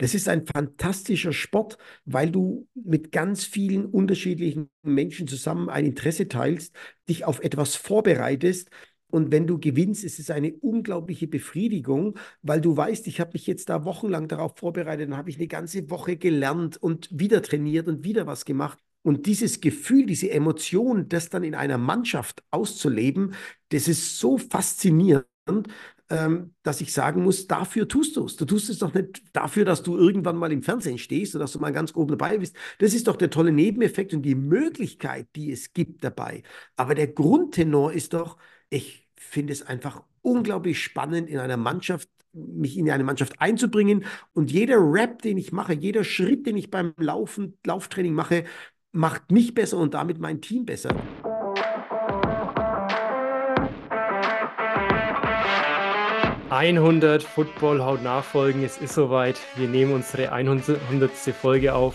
Das ist ein fantastischer Sport, weil du mit ganz vielen unterschiedlichen Menschen zusammen ein Interesse teilst, dich auf etwas vorbereitest. Und wenn du gewinnst, ist es eine unglaubliche Befriedigung, weil du weißt, ich habe mich jetzt da wochenlang darauf vorbereitet, dann habe ich eine ganze Woche gelernt und wieder trainiert und wieder was gemacht. Und dieses Gefühl, diese Emotion, das dann in einer Mannschaft auszuleben, das ist so faszinierend, ähm, dass ich sagen muss, dafür tust du es. Du tust es doch nicht dafür, dass du irgendwann mal im Fernsehen stehst oder dass du mal ganz oben dabei bist. Das ist doch der tolle Nebeneffekt und die Möglichkeit, die es gibt dabei. Aber der Grundtenor ist doch, ich finde es einfach unglaublich spannend, in einer Mannschaft mich in eine Mannschaft einzubringen und jeder Rap, den ich mache, jeder Schritt, den ich beim Laufen, Lauftraining mache, macht mich besser und damit mein Team besser. »100 Football haut nachfolgen, es ist soweit. Wir nehmen unsere 100. Folge auf.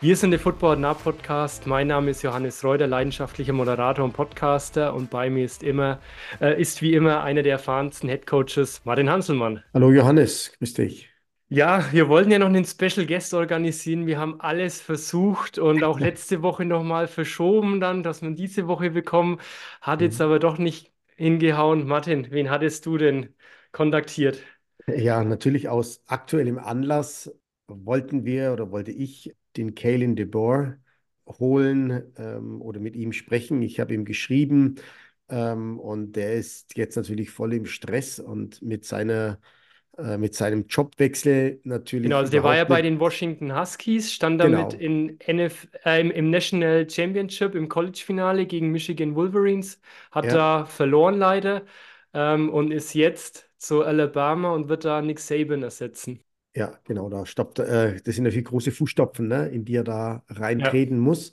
Wir sind der Football Nah Podcast. Mein Name ist Johannes Reuter, leidenschaftlicher Moderator und Podcaster und bei mir ist immer, äh, ist wie immer einer der erfahrensten Headcoaches, Martin Hanselmann. Hallo Johannes, grüß dich. Ja, wir wollten ja noch einen Special Guest organisieren. Wir haben alles versucht und auch letzte Woche nochmal verschoben dann, dass wir diese Woche bekommen. Hat jetzt mhm. aber doch nicht hingehauen. Martin, wen hattest du denn kontaktiert? Ja, natürlich aus aktuellem Anlass wollten wir oder wollte ich den Kalen DeBoer holen ähm, oder mit ihm sprechen. Ich habe ihm geschrieben ähm, und der ist jetzt natürlich voll im Stress und mit seiner äh, mit seinem Jobwechsel natürlich. Genau, also der war ja bei den Washington Huskies, stand damit genau. in NF, äh, im, im, National Championship im College-Finale gegen Michigan Wolverines, hat ja. da verloren leider ähm, und ist jetzt zu Alabama und wird da Nick Saban ersetzen. Ja, genau, da stoppt, äh, das sind natürlich große Fußstapfen, ne, in die er da reintreten ja. muss.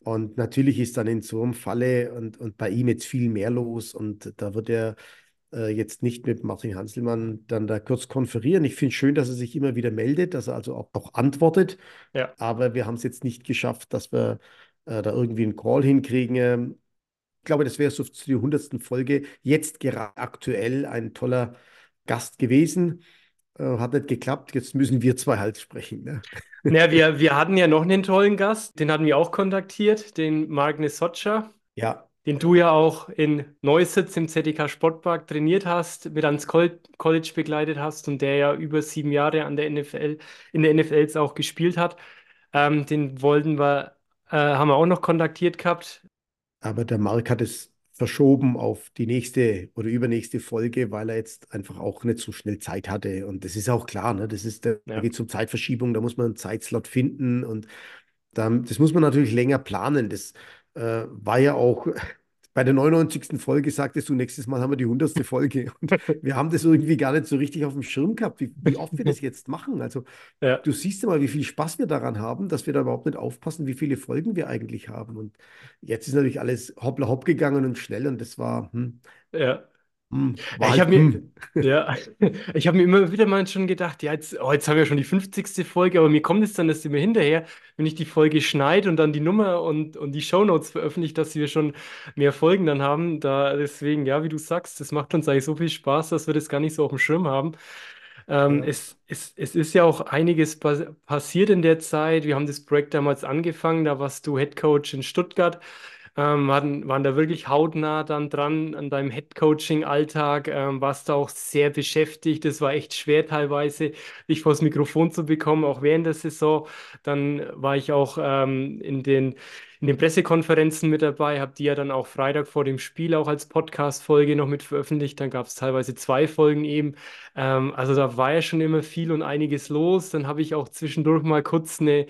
Und natürlich ist dann in so einem Falle und, und bei ihm jetzt viel mehr los und da wird er äh, jetzt nicht mit Martin Hanselmann dann da kurz konferieren. Ich finde es schön, dass er sich immer wieder meldet, dass er also auch, auch antwortet. Ja. Aber wir haben es jetzt nicht geschafft, dass wir äh, da irgendwie einen Call hinkriegen. Ich glaube, das wäre so zu der 100. Folge jetzt gerade aktuell ein toller Gast gewesen. Äh, hat nicht geklappt. Jetzt müssen wir zwei halt sprechen. Ne? Ja, wir, wir hatten ja noch einen tollen Gast. Den hatten wir auch kontaktiert, den Mark Nesotscha. Ja, den du ja auch in Neusitz im ZDK Sportpark trainiert hast, mit ans College begleitet hast und der ja über sieben Jahre an der NFL, in der NFL auch gespielt hat. Ähm, den wollten wir, äh, haben wir auch noch kontaktiert gehabt. Aber der Marc hat es verschoben auf die nächste oder übernächste Folge, weil er jetzt einfach auch nicht so schnell Zeit hatte. Und das ist auch klar, ne? Das ist, da ja. geht es um Zeitverschiebung, da muss man einen Zeitslot finden und da, das muss man natürlich länger planen. Das äh, war ja auch bei der 99. Folge sagtest du, nächstes Mal haben wir die 100. Folge. Und wir haben das irgendwie gar nicht so richtig auf dem Schirm gehabt, wie, wie oft wir das jetzt machen. Also ja. du siehst ja mal, wie viel Spaß wir daran haben, dass wir da überhaupt nicht aufpassen, wie viele Folgen wir eigentlich haben. Und jetzt ist natürlich alles hoppla hopp gegangen und schnell und das war, hm, ja. Hm, ich habe mir, ja, ich mir immer wieder mal schon gedacht, ja, jetzt, oh, jetzt haben wir schon die 50. Folge, aber mir kommt es dann dass immer hinterher, wenn ich die Folge schneide und dann die Nummer und, und die Shownotes veröffentliche, dass wir schon mehr Folgen dann haben. Da deswegen, ja, wie du sagst, das macht uns eigentlich so viel Spaß, dass wir das gar nicht so auf dem Schirm haben. Ähm, ja. es, es, es ist ja auch einiges passiert in der Zeit. Wir haben das Projekt damals angefangen, da warst du Head Coach in Stuttgart ähm, waren, waren da wirklich hautnah dann dran an deinem Head-Coaching-Alltag, ähm, warst da auch sehr beschäftigt. Es war echt schwer teilweise, dich vors Mikrofon zu bekommen, auch während der Saison. Dann war ich auch ähm, in den in den Pressekonferenzen mit dabei, habe die ja dann auch Freitag vor dem Spiel auch als Podcast-Folge noch mit veröffentlicht. Dann gab es teilweise zwei Folgen eben. Ähm, also da war ja schon immer viel und einiges los. Dann habe ich auch zwischendurch mal kurz eine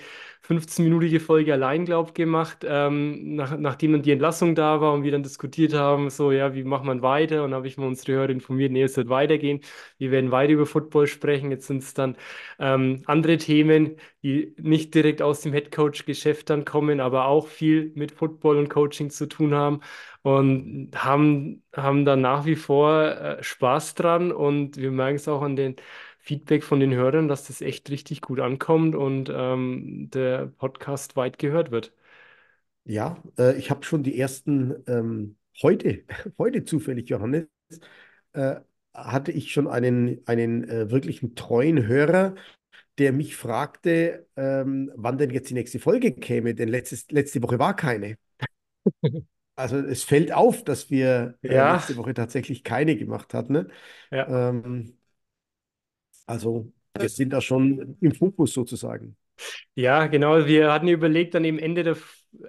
15-minütige Folge allein, glaub, gemacht, ähm, nach, nachdem dann die Entlassung da war und wir dann diskutiert haben, so, ja, wie macht man weiter? Und habe ich mal unsere Hörer informiert, nee, es wird weitergehen. Wir werden weiter über Football sprechen. Jetzt sind es dann ähm, andere Themen, die nicht direkt aus dem Headcoach-Geschäft dann kommen, aber auch viel mit Football und Coaching zu tun haben und haben, haben da nach wie vor äh, Spaß dran und wir merken es auch an den Feedback von den Hörern, dass das echt richtig gut ankommt und ähm, der Podcast weit gehört wird. Ja, äh, ich habe schon die ersten ähm, heute, heute zufällig, Johannes, äh, hatte ich schon einen, einen äh, wirklichen treuen Hörer, der mich fragte, ähm, wann denn jetzt die nächste Folge käme, denn letztes, letzte Woche war keine. Also es fällt auf, dass wir äh, Ja, letzte Woche tatsächlich keine gemacht hatten. Ne? ja. Ähm, also wir sind da schon im Fokus sozusagen. Ja, genau. Wir hatten überlegt, dann eben Ende der,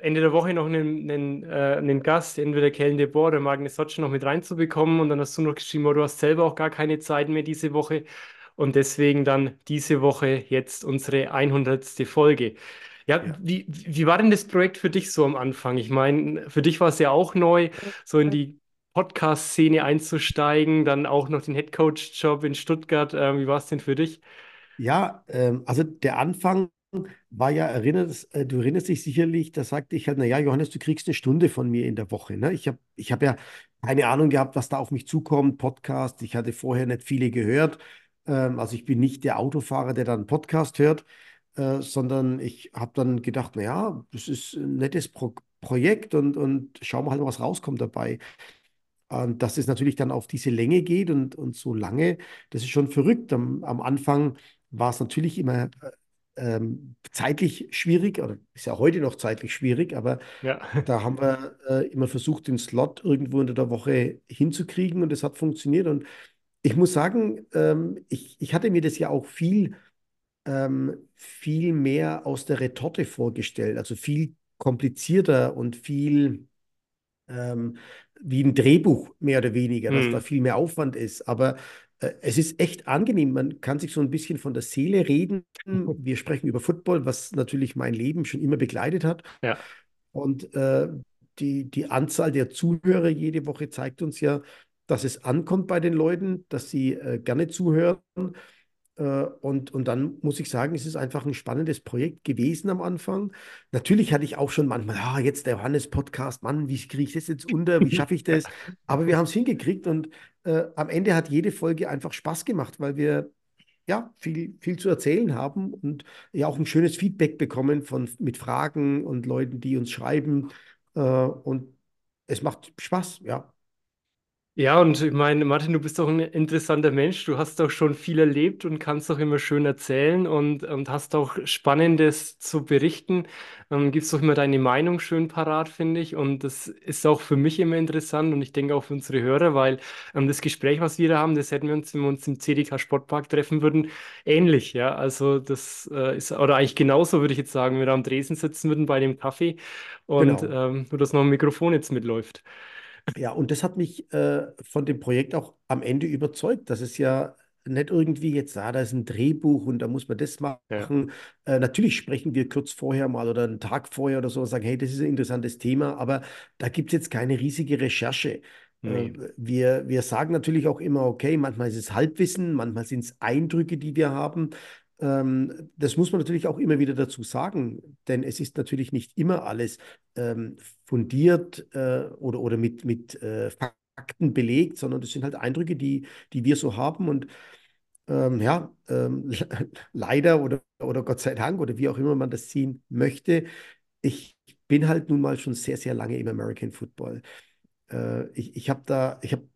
Ende der Woche noch einen, einen, äh, einen Gast, entweder Kellen de Boer oder Magnus Sotsch noch mit reinzubekommen. Und dann hast du noch geschrieben, oh, du hast selber auch gar keine Zeit mehr diese Woche. Und deswegen dann diese Woche jetzt unsere 100. Folge. Ja, Ja. wie, wie war denn das Projekt für dich so am Anfang? Ich meine, für dich war es ja auch neu, so in die Podcast-Szene einzusteigen, dann auch noch den Headcoach-Job in Stuttgart. Ähm, wie war es denn für dich? Ja, ähm, also der Anfang war ja, erinnerst, äh, du erinnerst dich sicherlich, da sagte ich halt, naja, Johannes, du kriegst eine Stunde von mir in der Woche. Ne? Ich habe ich hab ja keine Ahnung gehabt, was da auf mich zukommt, Podcast. Ich hatte vorher nicht viele gehört. Ähm, also ich bin nicht der Autofahrer, der dann Podcast hört, äh, sondern ich habe dann gedacht, naja, das ist ein nettes Pro Projekt und, und schauen wir halt, was rauskommt dabei. Und dass es natürlich dann auf diese Länge geht und, und so lange, das ist schon verrückt. Am, am Anfang war es natürlich immer äh, ähm, zeitlich schwierig, oder ist ja heute noch zeitlich schwierig, aber Ja. da haben wir äh, immer versucht, den Slot irgendwo in der Woche hinzukriegen und es hat funktioniert. Und ich muss sagen, ähm, ich, ich hatte mir das ja auch viel, ähm, viel mehr aus der Retorte vorgestellt, also viel komplizierter und viel ähm, wie ein Drehbuch, mehr oder weniger, dass da Hm. viel mehr Aufwand ist. Aber äh, es ist echt angenehm. Man kann sich so ein bisschen von der Seele reden. Wir sprechen über Football, was natürlich mein Leben schon immer begleitet hat. Ja. Und äh, die, die Anzahl der Zuhörer jede Woche zeigt uns ja, dass es ankommt bei den Leuten, dass sie äh, gerne zuhören. Äh, und, und dann muss ich sagen, es ist einfach ein spannendes Projekt gewesen am Anfang. Natürlich hatte ich auch schon manchmal, ah, jetzt der Johannes-Podcast, Mann, wie kriege ich das jetzt unter? Wie schaffe ich das? Aber wir haben es hingekriegt und äh, am Ende hat jede Folge einfach Spaß gemacht, weil wir ja viel, viel zu erzählen haben und ja auch ein schönes Feedback bekommen von, mit Fragen und Leuten, die uns schreiben. Äh, und es macht Spaß, ja. Ja, und ich meine, Martin, du bist doch ein interessanter Mensch. Du hast doch schon viel erlebt und kannst doch immer schön erzählen und, und hast auch Spannendes zu berichten. Ähm, gibst doch immer deine Meinung schön parat, finde ich. Und das ist auch für mich immer interessant und ich denke auch für unsere Hörer, weil ähm, das Gespräch, was wir da haben, das hätten wir uns, wenn wir uns im CDK Sportpark treffen würden, ähnlich. Ja, also das äh, ist, oder eigentlich genauso würde ich jetzt sagen, wenn wir da am Dresen sitzen würden bei dem Kaffee und Genau. ähm, nur, dass noch ein Mikrofon jetzt mitläuft. Ja, und das hat mich äh, von dem Projekt auch am Ende überzeugt, dass es ja nicht irgendwie jetzt, ah, da ist ein Drehbuch und da muss man das Ja, machen. Äh, natürlich sprechen wir kurz vorher mal oder einen Tag vorher oder so und sagen, hey, das ist ein interessantes Thema, aber da gibt es jetzt keine riesige Recherche. Äh, nee. wir, wir sagen natürlich auch immer, okay, manchmal ist es Halbwissen, manchmal sind es Eindrücke, die wir haben. Ähm, das muss man natürlich auch immer wieder dazu sagen, denn es ist natürlich nicht immer alles ähm, fundiert äh, oder, oder mit, mit äh, Fakten belegt, sondern das sind halt Eindrücke, die, die wir so haben. Und ähm, ja, ähm, leider oder, oder Gott sei Dank oder wie auch immer man das sehen möchte, ich bin halt nun mal schon sehr, sehr lange im American Football. Äh, ich ich habe da, ich habe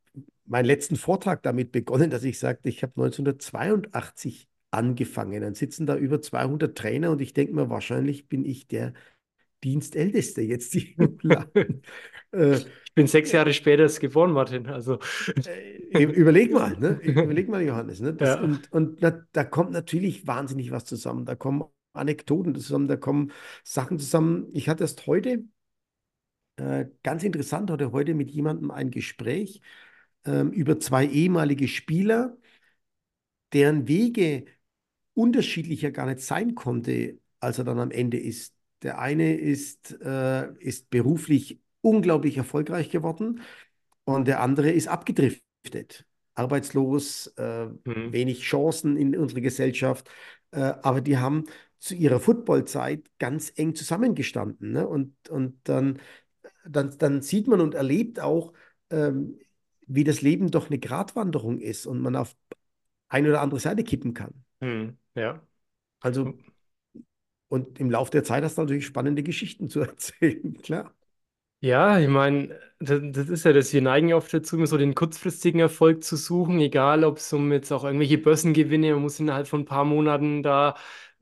meinen letzten Vortrag damit begonnen, dass ich sagte, ich habe 1982 angefangen. Dann sitzen da über 200 Trainer und ich denke mir, wahrscheinlich bin ich der Dienstälteste jetzt im Laden. Äh, Ich bin sechs Jahre später geboren, Martin. Also, äh, überleg mal, ne? Überleg mal, Johannes, ne? Das, ja. und und na, da kommt natürlich wahnsinnig was zusammen. Da kommen Anekdoten zusammen, da kommen Sachen zusammen. Ich hatte erst heute, äh, ganz interessant, hatte heute mit jemandem ein Gespräch ähm, über zwei ehemalige Spieler, deren Wege unterschiedlicher gar nicht sein konnte, als er dann am Ende ist. Der eine ist, äh, ist beruflich unglaublich erfolgreich geworden und der andere ist abgedriftet, arbeitslos, äh, Hm. wenig Chancen in unserer Gesellschaft. Äh, aber die haben zu ihrer Footballzeit ganz eng zusammengestanden. Ne? Und, und dann, dann, dann sieht man und erlebt auch, ähm, wie das Leben doch eine Gratwanderung ist und man auf eine oder andere Seite kippen kann. Hm. Ja. Also, und im Laufe der Zeit hast du natürlich spannende Geschichten zu erzählen, klar. Ja, ich meine, das, das ist ja das, wir neigen ja oft dazu, immer so den kurzfristigen Erfolg zu suchen, egal ob es um jetzt auch irgendwelche Börsengewinne, man muss innerhalb von ein paar Monaten da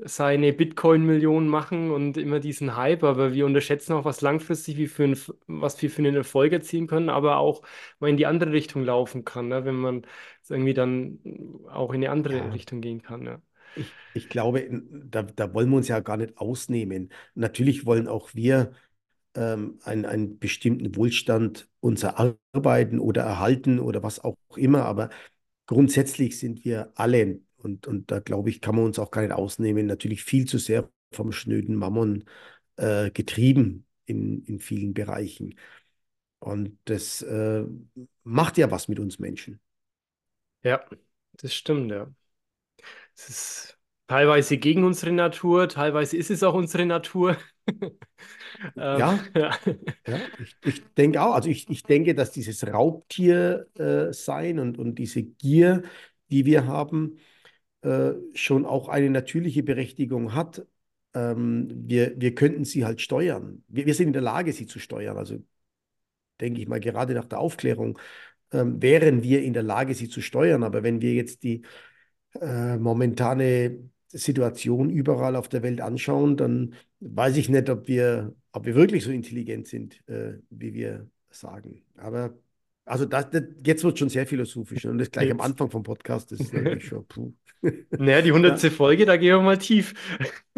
seine Bitcoin-Millionen machen und immer diesen Hype, aber wir unterschätzen auch, was langfristig wie für ein, was wir für einen Erfolg erzielen können, aber auch mal in die andere Richtung laufen kann, ne? Wenn man irgendwie dann auch in eine andere Ja, Richtung gehen kann, ja. ich, ich glaube, da, da wollen wir uns ja gar nicht ausnehmen. Natürlich wollen auch wir ähm, einen, einen bestimmten Wohlstand uns erarbeiten oder erhalten oder was auch immer, aber grundsätzlich sind wir alle, und, und da glaube ich, kann man uns auch gar nicht ausnehmen, natürlich viel zu sehr vom schnöden Mammon äh, getrieben in, in vielen Bereichen. Und das äh, macht ja was mit uns Menschen. Ja, das stimmt, ja. Es ist teilweise gegen unsere Natur, teilweise ist es auch unsere Natur. Ähm, Ja, ja. ja, ich, ich denke auch, also ich, ich denke, dass dieses Raubtier äh, sein und, und diese Gier, die wir haben, äh, schon auch eine natürliche Berechtigung hat. Ähm, wir, wir könnten sie halt steuern. Wir, wir sind in der Lage, sie zu steuern. Also denke ich mal, gerade nach der Aufklärung ähm, wären wir in der Lage, sie zu steuern. Aber wenn wir jetzt die äh, momentane Situation überall auf der Welt anschauen, dann weiß ich nicht, ob wir, ob wir wirklich so intelligent sind, äh, wie wir sagen. Aber also das, das, jetzt wird schon sehr philosophisch. Und das gleich am Jetzt. Anfang vom Podcast, das ist natürlich schon puh. Naja, die Ja. hundertste Folge, da gehen wir mal tief.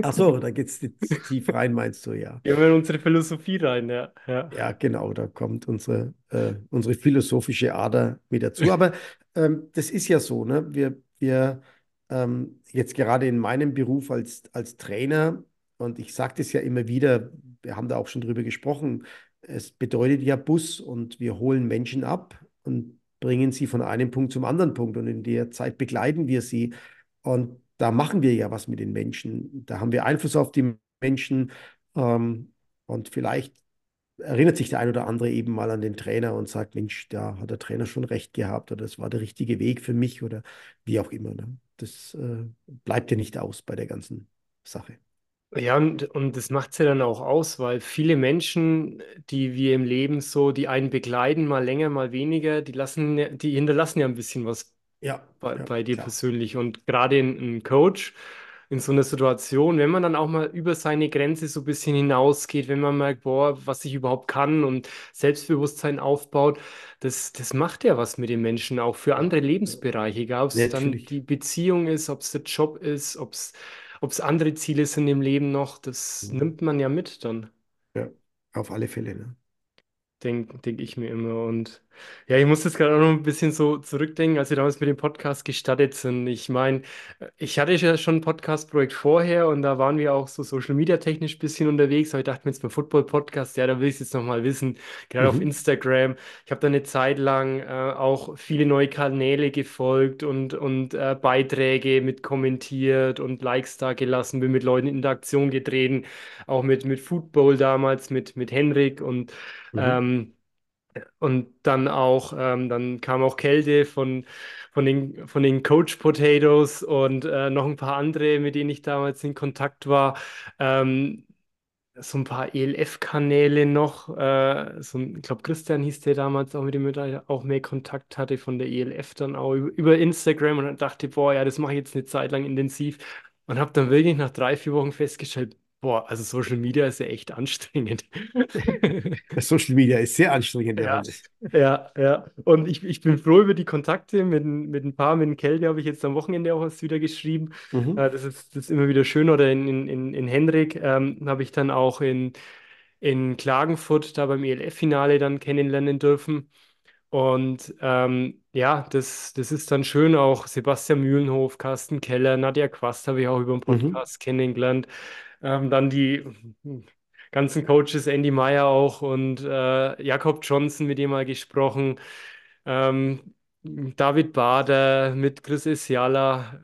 Ach so, da geht es tief rein, meinst du, ja. Gehen wir in unsere Philosophie rein, ja. Ja, Ja, genau, da kommt unsere, äh, unsere philosophische Ader mit dazu. Aber ähm, das ist ja so, ne? Wir, wir ähm, jetzt gerade in meinem Beruf als, als Trainer, und ich sage das ja immer wieder, wir haben da auch schon drüber gesprochen, es bedeutet ja Bus und wir holen Menschen ab und bringen sie von einem Punkt zum anderen Punkt und in der Zeit begleiten wir sie. Und da machen wir ja was mit den Menschen. Da haben wir Einfluss auf die Menschen. Ähm, und vielleicht erinnert sich der ein oder andere eben mal an den Trainer und sagt, Mensch, da hat der Trainer schon recht gehabt oder das war der richtige Weg für mich oder wie auch immer. Ne? Das äh, bleibt ja nicht aus bei der ganzen Sache. Ja und, und das macht es ja dann auch aus, weil viele Menschen, die wir im Leben so, die einen begleiten, mal länger, mal weniger, die lassen, ja- die hinterlassen ja ein bisschen was Ja, bei, ja, bei dir klar. persönlich. Und gerade ein, ein Coach in so einer Situation, wenn man dann auch mal über seine Grenze so ein bisschen hinausgeht, wenn man merkt, boah, was ich überhaupt kann und Selbstbewusstsein aufbaut, das, das macht ja was mit den Menschen, auch für andere. Lebensbereiche, egal ob es dann Natürlich. die Beziehung ist, ob es der Job ist, ob es, ob es andere Ziele sind im Leben noch, das Mhm. nimmt man ja mit dann. Ja, auf alle Fälle. Ne? Denke denk ich mir immer. Und ja, ich muss jetzt gerade auch noch ein bisschen so zurückdenken, als wir damals mit dem Podcast gestartet sind. Ich meine, ich hatte ja schon ein Podcast-Projekt vorher und da waren wir auch so Social Media technisch ein bisschen unterwegs. Aber ich dachte mir jetzt beim Football-Podcast, ja, da will ich es jetzt nochmal wissen, gerade auf Mhm. Instagram. Ich habe da eine Zeit lang äh, auch viele neue Kanäle gefolgt und, und äh, Beiträge mit kommentiert und Likes da gelassen, bin mit Leuten in Interaktion getreten, auch mit, mit Football damals, mit, mit Henrik und Mhm. ähm, und dann auch, ähm, dann kam auch Kälte von, von den, von den Coach Potatoes und äh, noch ein paar andere, mit denen ich damals in Kontakt war. Ähm, so ein paar ELF-Kanäle noch. Äh, so ein, ich glaube, Christian hieß der damals auch, mit dem ich auch mehr Kontakt hatte von der ELF dann auch über, über Instagram und dann dachte, boah, ja, das mache ich jetzt eine Zeit lang intensiv und habe dann wirklich nach drei, vier Wochen festgestellt, boah, also Social Media ist ja echt anstrengend. Social Media ist sehr anstrengend, Ja, ja, ja. Und ich, ich bin froh über die Kontakte. Mit, mit ein paar, mit dem habe ich jetzt am Wochenende auch was wieder geschrieben. Mhm. Äh, das ist, das ist immer wieder schön. Oder in, in, in Henrik ähm, habe ich dann auch in, in Klagenfurt da beim ELF-Finale dann kennenlernen dürfen. Und ähm, ja, das, das ist dann schön. Auch Sebastian Mühlenhof, Carsten Keller, Nadja Quast habe ich auch über den Mhm. Podcast kennengelernt. Ähm, dann die ganzen Coaches, Andy Meyer auch und äh, Jakob Johnson, mit dem mal gesprochen. Ähm, David Bader mit Chris Esiala.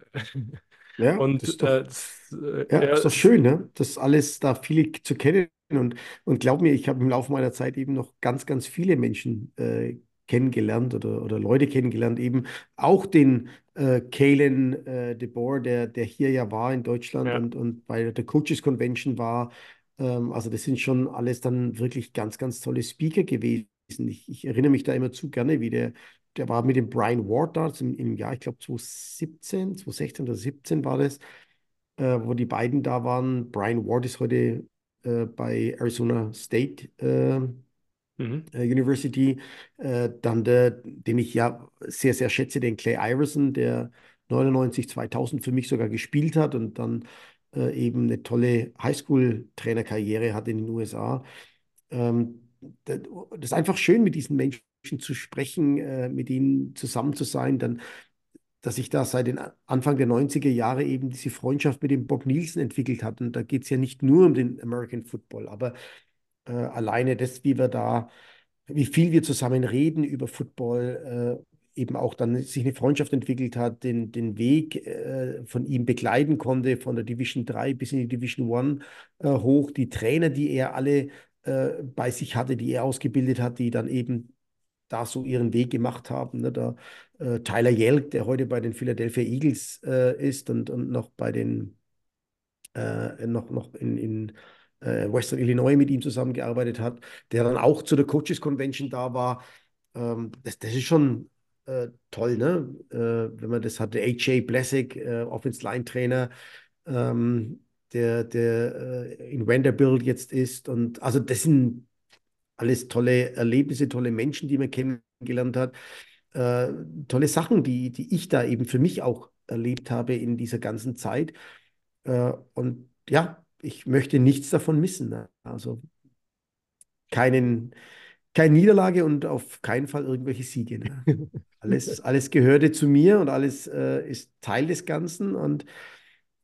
Ja, das Und ist äh, doch. das, äh, Ja, ja, ist doch schön, ne? Das alles da viele zu kennen. Und, und glaub mir, ich habe im Laufe meiner Zeit eben noch ganz, ganz viele Menschen äh, kennengelernt oder, oder Leute kennengelernt, eben auch den äh, Kalen äh, de Boer, der, der hier ja war in Deutschland ja, und, und bei der Coaches Convention war. Ähm, also das sind schon alles dann wirklich ganz, ganz tolle Speaker gewesen. Ich, ich erinnere mich da immer zu gerne, wie der, der war mit dem Brian Ward da im, im Jahr, ich glaube 2017, 2016 oder 2017 war das, äh, wo die beiden da waren. Brian Ward ist heute äh, bei Arizona State äh, mhm. Äh, University. Äh, dann der, den ich ja sehr, sehr schätze, den Clay Iverson, der 99, 2000 für mich sogar gespielt hat und dann äh, eben eine tolle Highschool-Trainerkarriere hat in den USA. Ähm, das ist einfach schön, mit diesen Menschen zu sprechen, äh, mit ihnen zusammen zu sein. Dann, dass sich da seit den Anfang der 90er Jahre eben diese Freundschaft mit dem Bob Nielsen entwickelt hat. Und da geht es ja nicht nur um den American Football, aber äh, alleine das, wie wir da, wie viel wir zusammen reden über Football, äh, eben auch dann sich eine Freundschaft entwickelt hat, den, den Weg äh, von ihm begleiten konnte, von der Division 3 bis in die Division 1 äh, hoch, die Trainer, die er alle äh, bei sich hatte, die er ausgebildet hat, die dann eben da so ihren Weg gemacht haben. Ne? Da, äh, Tyler Yelk, der heute bei den Philadelphia Eagles äh, ist und, und noch bei den äh, noch, noch in, in Western Illinois mit ihm zusammengearbeitet hat, der dann auch zu der Coaches Convention da war. Ähm, das, das ist schon äh, toll, ne? Äh, wenn man das hatte. AJ Blessig, äh, Offense-Line-Trainer, ähm, der, der äh, in Vanderbilt jetzt ist. Und also das sind alles tolle Erlebnisse, tolle Menschen, die man kennengelernt hat. Äh, tolle Sachen, die, die ich da eben für mich auch erlebt habe in dieser ganzen Zeit. Äh, und ja, ich möchte nichts davon missen. Ne? Also keinen, keine Niederlage und auf keinen Fall irgendwelche Siege. Ne? Alles, alles gehörte zu mir und alles äh, ist Teil des Ganzen und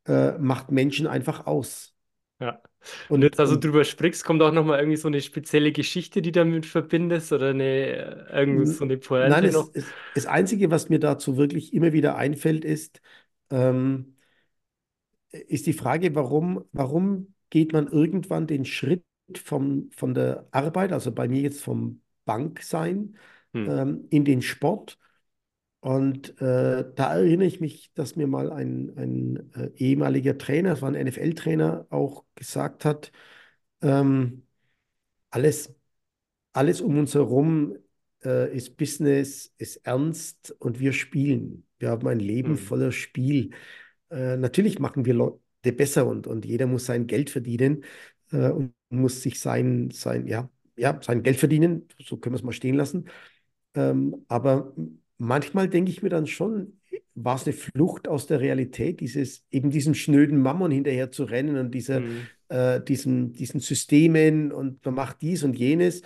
äh, macht Menschen einfach aus. Ja. Und, und jetzt also drüber sprichst, kommt auch nochmal irgendwie so eine spezielle Geschichte, die damit verbindest oder eine, irgendwie so eine Pointe Nein? Es, es, das Einzige, was mir dazu wirklich immer wieder einfällt, ist, ähm, ist die Frage, warum, warum geht man irgendwann den Schritt vom, von der Arbeit, also bei mir jetzt vom Banksein, hm. ähm, in den Sport. Und äh, da erinnere ich mich, dass mir mal ein, ein äh, ehemaliger Trainer, das war ein NFL-Trainer, auch gesagt hat, ähm, alles, alles um uns herum äh, ist Business, ist ernst und wir spielen. Wir haben ein Leben hm. voller Spiel. Äh, natürlich machen wir Leute besser und, und jeder muss sein Geld verdienen äh, und muss sich sein, sein, ja, ja, sein Geld verdienen, so können wir es mal stehen lassen. Ähm, aber manchmal denke ich mir dann schon, war es eine Flucht aus der Realität, dieses, eben diesem schnöden Mammon hinterher zu rennen und dieser, mhm. äh, diesen, diesen Systemen und man macht dies und jenes.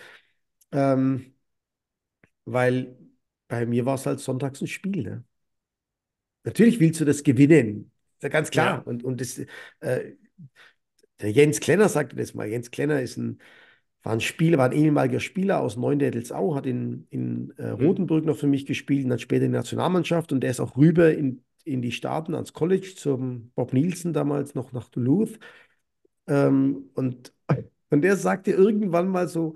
Ähm, weil bei mir war es halt sonntags ein Spiel. Ne? Natürlich willst du das gewinnen, ist ja ganz klar. Ja. Und, und das, äh, der Jens Klenner sagte das mal. Jens Klenner ist ein, war ein Spieler, war ein ehemaliger Spieler aus Neuendettelsau, hat in, in äh, mhm. Rotenburg noch für mich gespielt und dann später in der Nationalmannschaft und der ist auch rüber in, in die Staaten ans College zum Bob Nielsen damals noch nach Duluth. Ähm, und, und der sagte irgendwann mal so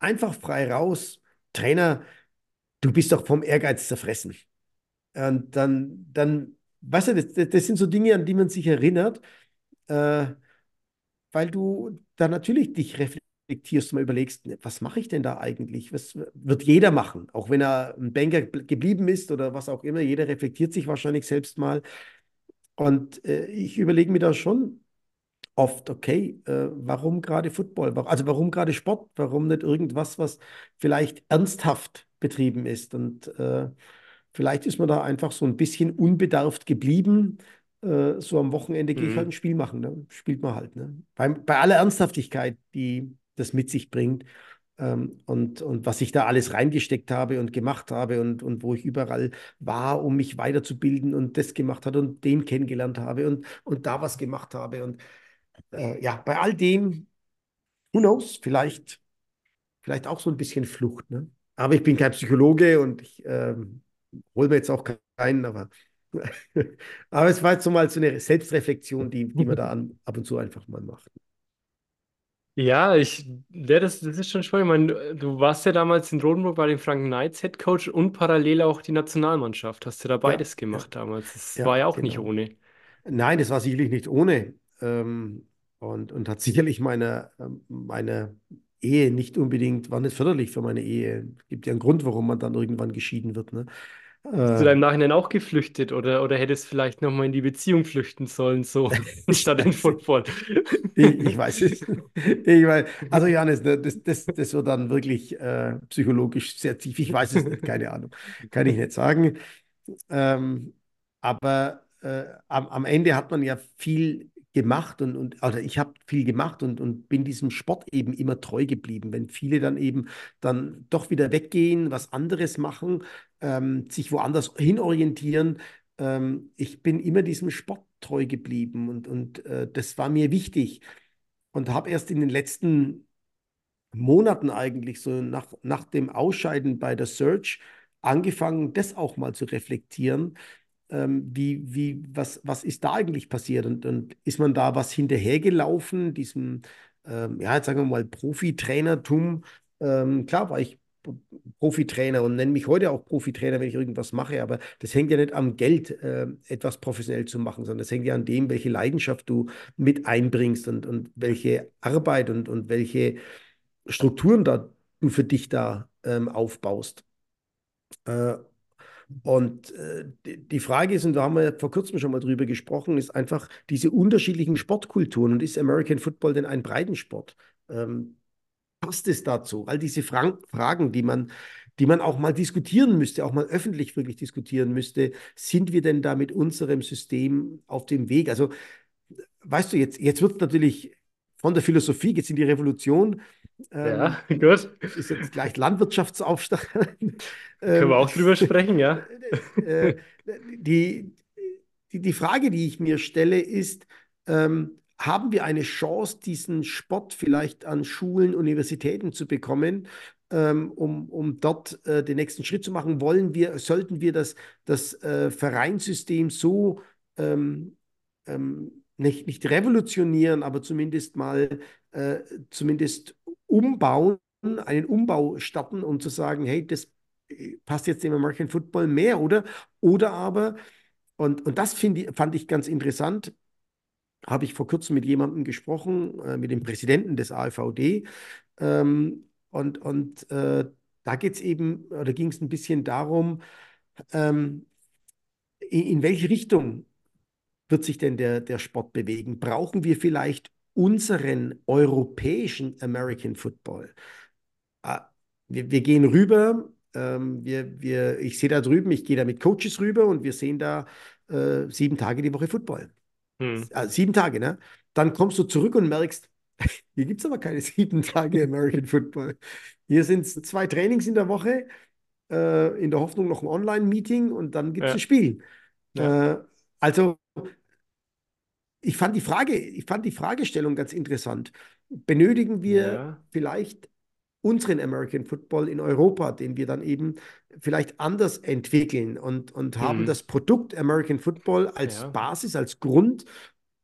einfach frei raus, Trainer, du bist doch vom Ehrgeiz zerfressen. Und dann, dann weißt du, das, das sind so Dinge, an die man sich erinnert. Äh, weil du da natürlich dich reflektierst und mal überlegst, ne, was mache ich denn da eigentlich? Was wird jeder machen? Auch wenn er ein Banker geblieben ist oder was auch immer, jeder reflektiert sich wahrscheinlich selbst mal. Und äh, ich überlege mir da schon oft, okay, äh, warum gerade Football? Also warum gerade Sport? Warum nicht irgendwas, was vielleicht ernsthaft betrieben ist? Und äh, vielleicht ist man da einfach so ein bisschen unbedarft geblieben äh, so am Wochenende gehe ich halt mhm. ein Spiel machen. Ne? Spielt man halt. Ne? Bei, bei aller Ernsthaftigkeit, die das mit sich bringt ähm, und, und was ich da alles reingesteckt habe und gemacht habe und, und wo ich überall war, um mich weiterzubilden und das gemacht hat und den kennengelernt habe und, und da was gemacht habe. Und äh, ja, bei all dem, who knows, vielleicht, vielleicht auch so ein bisschen Flucht. Ne? Aber ich bin kein Psychologe und ich äh, hole mir jetzt auch keinen, aber Aber es war jetzt so mal so eine Selbstreflexion, die, die man da an, ab und zu einfach mal macht. Ja, ich, ja, das, das ist schon spannend. Ich meine, du warst ja damals in Rotenburg bei den Franken Knights Head Coach und parallel auch die Nationalmannschaft. Hast du da beides ja, gemacht ja. damals? Das war ja auch genau. nicht ohne. Nein, das war sicherlich nicht ohne. Ähm, und, und hat sicherlich meine, ähm, meine Ehe nicht unbedingt, war nicht förderlich für meine Ehe. Es gibt ja einen Grund, warum man dann irgendwann geschieden wird. Ne? Bist du da Nachhinein auch geflüchtet oder, oder hättest vielleicht nochmal in die Beziehung flüchten sollen, so statt in Football? Ich, ich weiß es. Ich weiß, also ne, das, das, das wird dann wirklich äh, psychologisch sehr tief. Ich weiß es nicht, keine Ahnung. Kann ich nicht sagen. Ähm, aber äh, am, am Ende hat man ja viel gemacht und, und oder ich habe viel gemacht und, und bin diesem Sport eben immer treu geblieben. Wenn viele dann eben dann doch wieder weggehen, was anderes machen, ähm, sich woanders hinorientieren, ähm, ich bin immer diesem Sport treu geblieben und, und äh, das war mir wichtig und habe erst in den letzten Monaten eigentlich so nach, nach dem Ausscheiden bei der Search angefangen, das auch mal zu reflektieren ähm, wie, wie, was, was ist da eigentlich passiert? Und, und ist man da was hinterhergelaufen, diesem, ähm, ja, jetzt sagen wir mal, Profitrainertum? Ähm, klar war ich Profitrainer und nenne mich heute auch Profitrainer, wenn ich irgendwas mache, aber das hängt ja nicht am Geld, äh, etwas professionell zu machen, sondern das hängt ja an dem, welche Leidenschaft du mit einbringst und, und welche Arbeit und, und welche Strukturen da du für dich da ähm, aufbaust. Äh, und äh, die Frage ist, und da haben wir vor kurzem schon mal drüber gesprochen, ist einfach diese unterschiedlichen Sportkulturen. Und ist American Football denn ein Breitensport? Ähm, passt es dazu? All diese Fra Fragen, die man, die man auch mal diskutieren müsste, auch mal öffentlich wirklich diskutieren müsste. Sind wir denn da mit unserem System auf dem Weg? Also, weißt du, jetzt, jetzt wird es natürlich von der Philosophie, jetzt in die Revolution. Ähm, ja, gut. Ist jetzt gleich Landwirtschaftsaufstand. Können wir auch drüber sprechen, ja. Äh, die, die, die Frage, die ich mir stelle, ist, ähm, haben wir eine Chance, diesen Sport vielleicht an Schulen, Universitäten zu bekommen, ähm, um, um dort äh, den nächsten Schritt zu machen? Wollen wir, sollten wir das, das äh, Vereinssystem so ähm, ähm nicht, nicht revolutionieren, aber zumindest mal äh, zumindest umbauen, einen Umbau starten und zu sagen, hey, das passt jetzt dem American Football mehr, oder? Oder aber, und, und das ich, fand ich ganz interessant, habe ich vor kurzem mit jemandem gesprochen, äh, mit dem Präsidenten des AFVD. Ähm, und und äh, da geht es eben, oder ging es ein bisschen darum, ähm, in, in, welche Richtung wird sich denn der, der Sport bewegen? Brauchen wir vielleicht unseren europäischen American Football? Ah, wir, wir gehen rüber ähm, wir, wir, ich sehe da drüben, ich gehe da mit Coaches rüber und wir sehen da äh, sieben Tage die Woche Football. Hm. Also sieben Tage, ne? Dann kommst du zurück und merkst, hier gibt es aber keine sieben Tage American Football. Hier sind es zwei Trainings in der Woche, äh, in der Hoffnung noch ein Online-Meeting und dann gibt es ja. ein Spiel. Ja. Äh, also ich fand die Frage, ich fand die Fragestellung ganz interessant. Benötigen wir ja. vielleicht unseren American Football in Europa, den wir dann eben vielleicht anders entwickeln und, und haben mhm. das Produkt American Football als ja. Basis, als Grund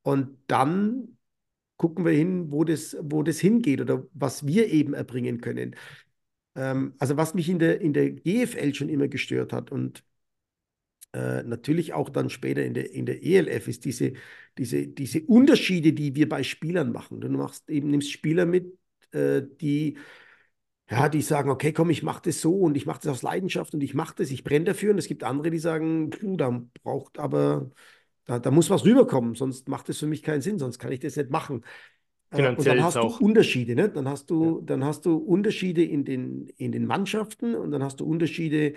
und dann gucken wir hin, wo das, wo das hingeht oder was wir eben erbringen können. Ähm, also was mich in der, in der GFL schon immer gestört hat und äh, natürlich auch dann später in der, in der ELF ist diese, diese, diese Unterschiede, die wir bei Spielern machen. Du machst eben, nimmst Spieler mit, äh, die ja, die sagen, okay, komm, ich mache das so und ich mache das aus Leidenschaft und ich mache das, ich brenne dafür. Und es gibt andere, die sagen, puh, da braucht aber, da, da muss was rüberkommen, sonst macht das für mich keinen Sinn, sonst kann ich das nicht machen. Äh, Finanziell und dann hast auch. du Unterschiede, ne? Dann hast du, ja. dann hast du Unterschiede in den, in den Mannschaften und dann hast du Unterschiede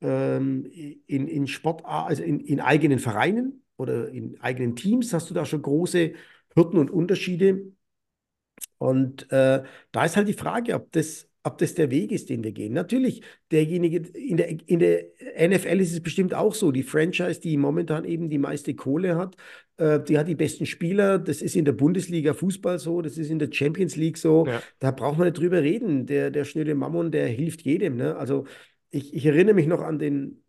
ähm, in, in Sport, also in, in eigenen Vereinen oder in eigenen Teams hast du da schon große Hürden und Unterschiede. Und äh, da ist halt die Frage, ob das, ob das der Weg ist, den wir gehen. Natürlich, derjenige in der, in der NFL ist es bestimmt auch so. Die Franchise, die momentan eben die meiste Kohle hat, äh, die hat die besten Spieler. Das ist in der Bundesliga Fußball so, das ist in der Champions League so. Ja. Da braucht man nicht drüber reden. Der, der schnöde Mammon, der hilft jedem. Ne? Also ich, ich erinnere mich noch an den,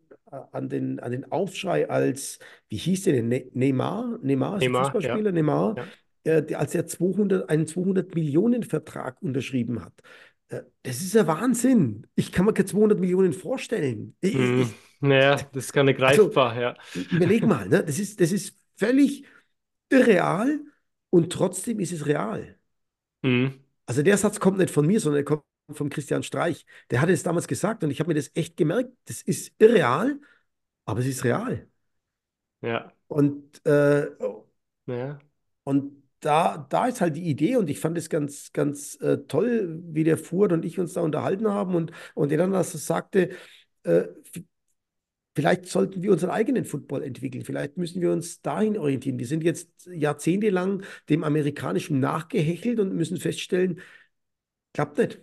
an den, an den Aufschrei als, wie hieß der denn? Ne-, Neymar? Neymar ist Neymar, Fußballspieler, ja. Neymar. Ja äh, als er 200, einen 200 Millionen Vertrag unterschrieben hat. Äh, das ist ja Wahnsinn. Ich kann mir keine 200 Millionen vorstellen. Ich, hm. ich, naja, das ist gar nicht also, greifbar, also, ja. Überleg mal, ne? das, ist, das ist völlig irreal. und trotzdem ist es real. Mhm. Also der Satz kommt nicht von mir, sondern er kommt von Christian Streich. Der hat es damals gesagt und ich habe mir das echt gemerkt. Das ist irreal, aber es ist real. Ja. Und, äh, Ja. und da, da ist halt die Idee und ich fand es ganz, ganz äh, toll, wie der Fuhr und ich uns da unterhalten haben und, und er dann das sagte, äh, vielleicht sollten wir unseren eigenen Football entwickeln, vielleicht müssen wir uns dahin orientieren. Wir sind jetzt jahrzehntelang dem Amerikanischen nachgehechelt und müssen feststellen, klappt nicht.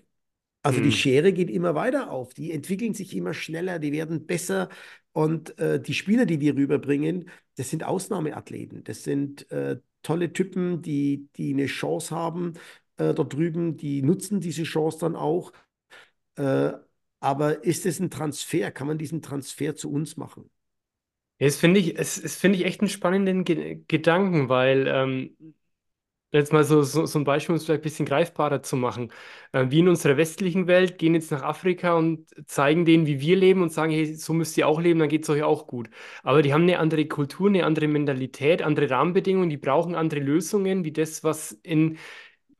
Also die Mhm. Schere geht immer weiter auf, die entwickeln sich immer schneller, die werden besser und äh, die Spieler, die wir rüberbringen, das sind Ausnahmeathleten, das sind äh, tolle Typen, die, die eine Chance haben äh, dort drüben, die nutzen diese Chance dann auch. Äh, aber ist es ein Transfer? Kann man diesen Transfer zu uns machen? Ja, Das finde ich, es, es finde ich echt einen spannenden Ge Gedanken, weil ähm, jetzt mal so, so, so ein Beispiel, um es vielleicht ein bisschen greifbarer zu machen. Äh, wir in unserer westlichen Welt gehen jetzt nach Afrika und zeigen denen, wie wir leben und sagen, hey, so müsst ihr auch leben, dann geht es euch auch gut. Aber die haben eine andere Kultur, eine andere Mentalität, andere Rahmenbedingungen, die brauchen andere Lösungen, wie das, was in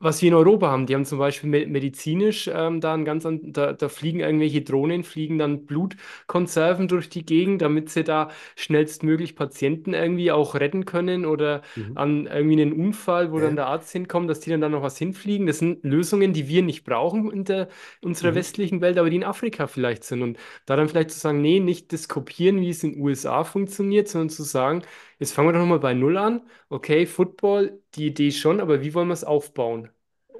was wir in Europa haben, die haben zum Beispiel me- medizinisch ähm, da ein ganz an, da, da fliegen irgendwelche Drohnen, fliegen dann Blutkonserven durch die Gegend, damit sie da schnellstmöglich Patienten irgendwie auch retten können oder Mhm. an irgendwie einen Unfall, wo dann Ja. der Arzt hinkommt, dass die dann da noch was hinfliegen. Das sind Lösungen, die wir nicht brauchen in der, unserer Mhm. westlichen Welt, aber die in Afrika vielleicht sind. Und da dann vielleicht zu sagen, nee, nicht das kopieren, wie es in den USA funktioniert, sondern zu sagen, jetzt fangen wir doch nochmal bei Null an. Okay, Football, die Idee schon, aber wie wollen wir es aufbauen?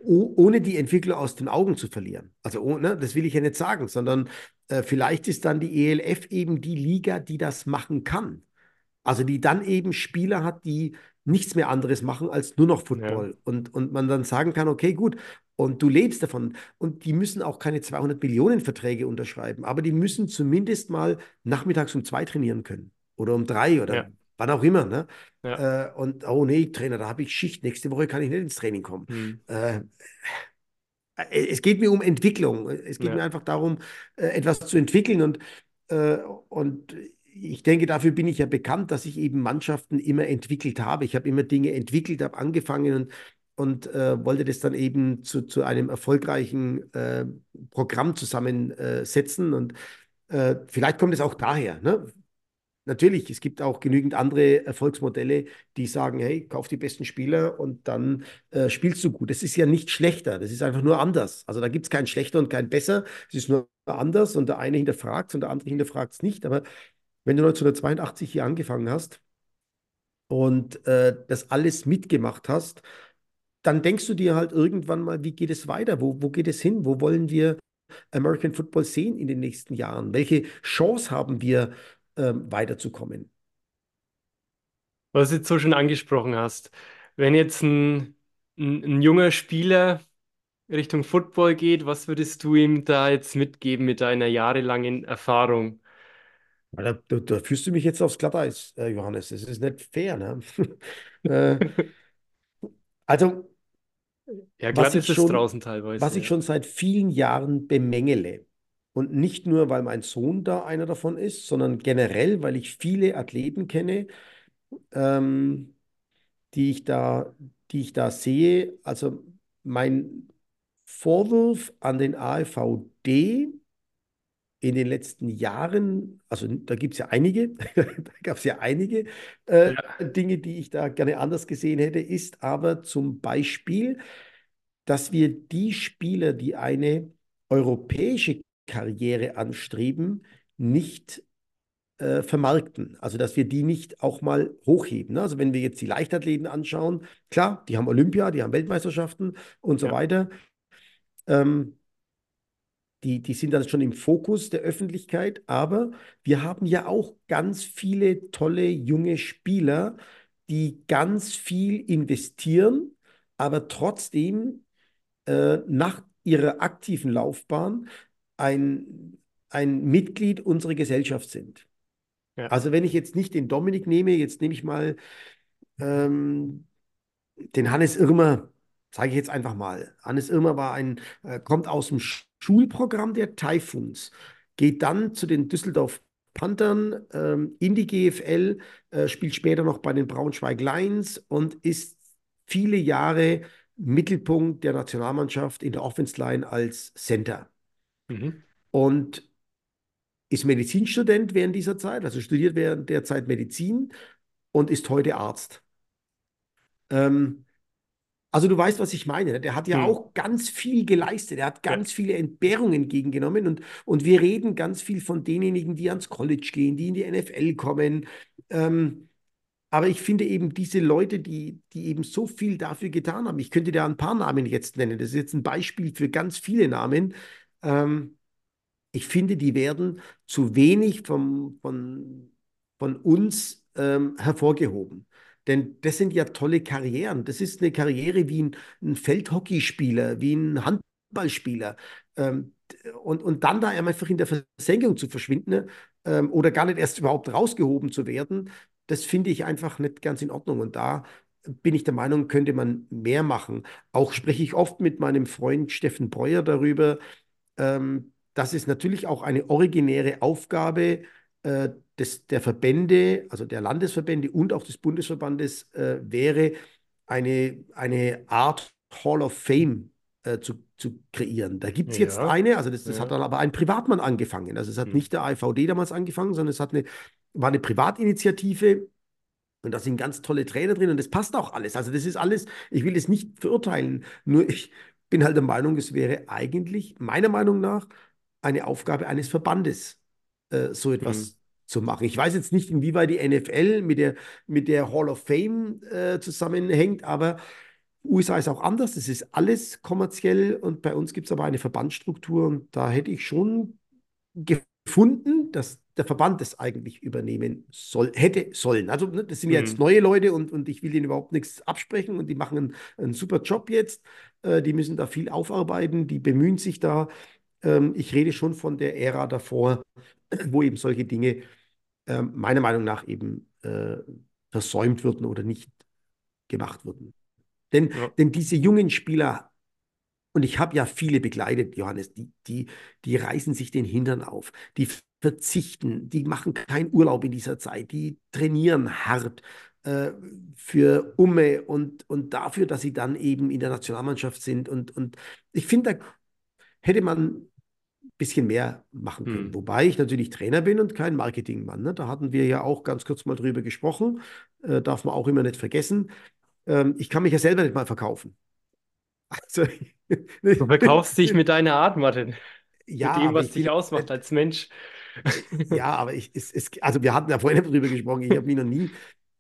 Oh, ohne die Entwickler aus den Augen zu verlieren. Also ohne, das will ich ja nicht sagen, sondern äh, vielleicht ist dann die ELF eben die Liga, die das machen kann. Also die dann eben Spieler hat, die nichts mehr anderes machen als nur noch Ja, Football. Und, und man dann sagen kann, okay, gut, und du lebst davon. Und die müssen auch keine 200 Millionen Verträge unterschreiben, aber die müssen zumindest mal nachmittags um zwei trainieren können oder um drei oder ja, wann auch immer. Ne? ja. Äh, und oh nee, Trainer, da habe ich Schicht. Nächste Woche kann ich nicht ins Training kommen. Hm. Äh, es geht mir um Entwicklung. Es geht mir Ja, einfach darum, äh, etwas zu entwickeln. Und, äh, und ich denke, dafür bin ich ja bekannt, dass ich eben Mannschaften immer entwickelt habe. Ich habe immer Dinge entwickelt, habe angefangen und, und äh, wollte das dann eben zu, zu einem erfolgreichen äh, Programm zusammensetzen. Und äh, vielleicht kommt es auch daher. Ne? Natürlich, es gibt auch genügend andere Erfolgsmodelle, die sagen, hey, kauf die besten Spieler und dann äh, spielst du gut. Das ist ja nicht schlechter, das ist einfach nur anders. Also da gibt es kein schlechter und kein besser, es ist nur anders und der eine hinterfragt es und der andere hinterfragt es nicht. Aber wenn du 1982 hier angefangen hast und äh, das alles mitgemacht hast, dann denkst du dir halt irgendwann mal, wie geht es weiter? Wo, wo geht es hin? Wo wollen wir American Football sehen in den nächsten Jahren? Welche Chance haben wir, ähm, weiterzukommen? was du jetzt so schon angesprochen hast. Wenn jetzt ein, ein, ein junger Spieler Richtung Football geht, was würdest du ihm da jetzt mitgeben mit deiner jahrelangen Erfahrung? Da, da, da führst du mich jetzt aufs Glatteis, äh, Johannes. Das ist nicht fair, ne? äh, also, Ja, was glatt ich ist es schon, draußen was teilweise, ich ja. schon seit vielen Jahren bemängele, und nicht nur, weil mein Sohn da einer davon ist, sondern generell, weil ich viele Athleten kenne, ähm, die ich da, die ich da sehe. Also mein Vorwurf an den AFVD in den letzten Jahren, also da gibt es ja einige, da gab es ja einige äh, Ja, Dinge, die ich da gerne anders gesehen hätte, ist aber zum Beispiel, dass wir die Spieler, die eine europäische Karriere anstreben, nicht äh, vermarkten. Also dass wir die nicht auch mal hochheben. Ne? Also wenn wir jetzt die Leichtathleten anschauen, klar, die haben Olympia, die haben Weltmeisterschaften und so ja, weiter. Ähm, die, die sind dann schon im Fokus der Öffentlichkeit, aber wir haben ja auch ganz viele tolle junge Spieler, die ganz viel investieren, aber trotzdem äh, nach ihrer aktiven Laufbahn ein, ein Mitglied unserer Gesellschaft sind. ja, Also wenn ich jetzt nicht den Dominik nehme, jetzt nehme ich mal ähm, den Hannes Irmer, sage ich jetzt einfach mal. Hannes Irmer war ein, äh, kommt aus dem Sch- Schulprogramm der Taifuns, geht dann zu den Düsseldorf Panthern ähm, in die GFL, äh, spielt später noch bei den Braunschweig Lions und ist viele Jahre Mittelpunkt der Nationalmannschaft in der Offense Line als Center. Mhm. Und ist Medizinstudent während dieser Zeit, also studiert während der Zeit Medizin und ist heute Arzt. Ähm, also du weißt, was ich meine. Ne? Der hat ja hm. auch ganz viel geleistet. Er hat ganz ja. viele Entbehrungen entgegengenommen und, und wir reden ganz viel von denjenigen, die ans College gehen, die in die NFL kommen. Ähm, aber ich finde eben diese Leute, die, die eben so viel dafür getan haben, ich könnte da ein paar Namen jetzt nennen. Das ist jetzt ein Beispiel für ganz viele Namen. Ähm, ich finde, die werden zu wenig vom, von, von uns ähm, hervorgehoben. Denn das sind ja tolle Karrieren. Das ist eine Karriere wie ein, ein Feldhockeyspieler, wie ein Handballspieler. Ähm, und, und dann da einfach in der Versenkung zu verschwinden ähm, oder gar nicht erst überhaupt rausgehoben zu werden, das finde ich einfach nicht ganz in Ordnung. Und da bin ich der Meinung, könnte man mehr machen. Auch spreche ich oft mit meinem Freund Steffen Breuer darüber, ähm, dass es natürlich auch eine originäre Aufgabe äh, des, der Verbände, also der Landesverbände und auch des Bundesverbandes äh, wäre, eine, eine Art Hall of Fame äh, zu, zu kreieren. Da gibt es ja. jetzt eine, also das, das ja. hat dann aber ein Privatmann angefangen. Also es hat hm. nicht der AVD damals angefangen, sondern es hat eine, war eine Privatinitiative. Und da sind ganz tolle Trainer drin und das passt auch alles. Also das ist alles, ich will es nicht verurteilen, nur ich bin halt der Meinung, es wäre eigentlich meiner Meinung nach eine Aufgabe eines Verbandes, äh, so etwas mhm. zu machen. Ich weiß jetzt nicht, inwieweit die NFL mit der, mit der Hall of Fame äh, zusammenhängt, aber USA ist auch anders. Das ist alles kommerziell und bei uns gibt es aber eine Verbandsstruktur und da hätte ich schon gefunden, dass der Verband das eigentlich übernehmen soll, hätte sollen. Also ne, das sind mhm. jetzt neue Leute und, und ich will ihnen überhaupt nichts absprechen und die machen einen, einen super Job jetzt. Äh, die müssen da viel aufarbeiten, die bemühen sich da. Ähm, ich rede schon von der Ära davor, wo eben solche Dinge äh, meiner Meinung nach eben äh, versäumt wurden oder nicht gemacht wurden. Denn, ja. denn diese jungen Spieler, und ich habe ja viele begleitet, Johannes, die, die, die reißen sich den Hintern auf, die verzichten, die machen keinen Urlaub in dieser Zeit, die trainieren hart äh, für Umme und, und dafür, dass sie dann eben in der Nationalmannschaft sind. Und, und ich finde, da hätte man bisschen mehr machen können. Hm. Wobei ich natürlich Trainer bin und kein Marketingmann. Ne? Da hatten wir ja auch ganz kurz mal drüber gesprochen. Äh, darf man auch immer nicht vergessen. Ähm, ich kann mich ja selber nicht mal verkaufen. Also, du verkaufst dich mit deiner Art, Martin. Ja, mit dem, was dich ausmacht als Mensch. Ja, aber ich, es, es, also wir hatten ja vorhin darüber gesprochen, ich habe mich noch nie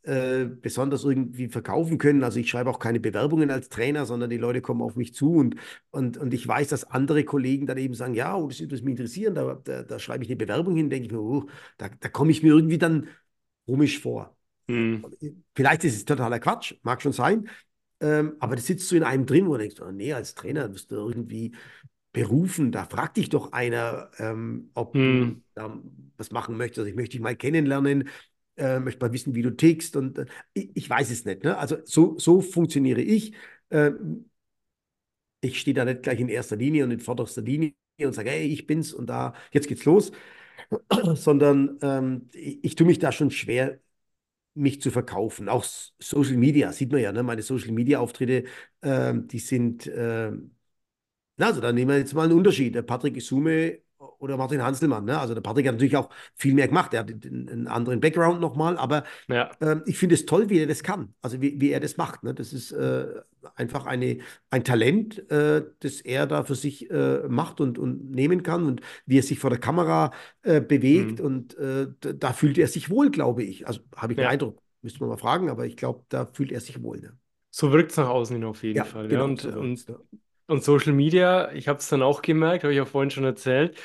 äh, besonders irgendwie verkaufen können. Also ich schreibe auch keine Bewerbungen als Trainer, sondern die Leute kommen auf mich zu und, und, und ich weiß, dass andere Kollegen dann eben sagen, ja, oh, das würde mich interessieren, da, da, da, schreibe ich eine Bewerbung hin, denke ich mir, oh, da, da komme ich mir irgendwie dann komisch vor. Hm. Vielleicht ist es totaler Quatsch, mag schon sein, ähm, aber das sitzt so in einem drin, wo du denkst, oh, nee, als Trainer wirst du irgendwie berufen, da fragt dich doch einer, ähm, ob hm. du da was machen möchtest. Also ich möchte dich mal kennenlernen äh, möchte mal wissen, wie du tickst und äh, ich, ich, weiß es nicht. Ne? Also so, so funktioniere ich. Äh, ich stehe da nicht gleich in erster Linie und in vorderster Linie und sage, hey, ich bin's und da, jetzt geht's los, sondern ähm, ich, ich tue mich da schon schwer, mich zu verkaufen. Auch Social Media, sieht man ja, ne? meine Social Media Auftritte, äh, die sind, äh, na, also da nehmen wir jetzt mal einen Unterschied. Der Patrick Isume oder Martin Hanselmann. Ne? Also der Patrick hat natürlich auch viel mehr gemacht. Er hat einen anderen Background nochmal, aber ja. ähm, ich finde es toll, wie er das kann. Also wie, wie er das macht. Ne? Das ist äh, einfach eine, ein Talent, äh, das er da für sich äh, macht und, und nehmen kann und wie er sich vor der Kamera äh, bewegt. Mhm. Und äh, da fühlt er sich wohl, glaube ich. Also habe ich ja. den Eindruck. Müsste man mal fragen, aber ich glaube, da fühlt er sich wohl. Ne? So wirkt es nach außen hin auf jeden ja, Fall. Genau, ja. Und, so und, und Social Media, ich habe es dann auch gemerkt, habe ich auch vorhin schon erzählt,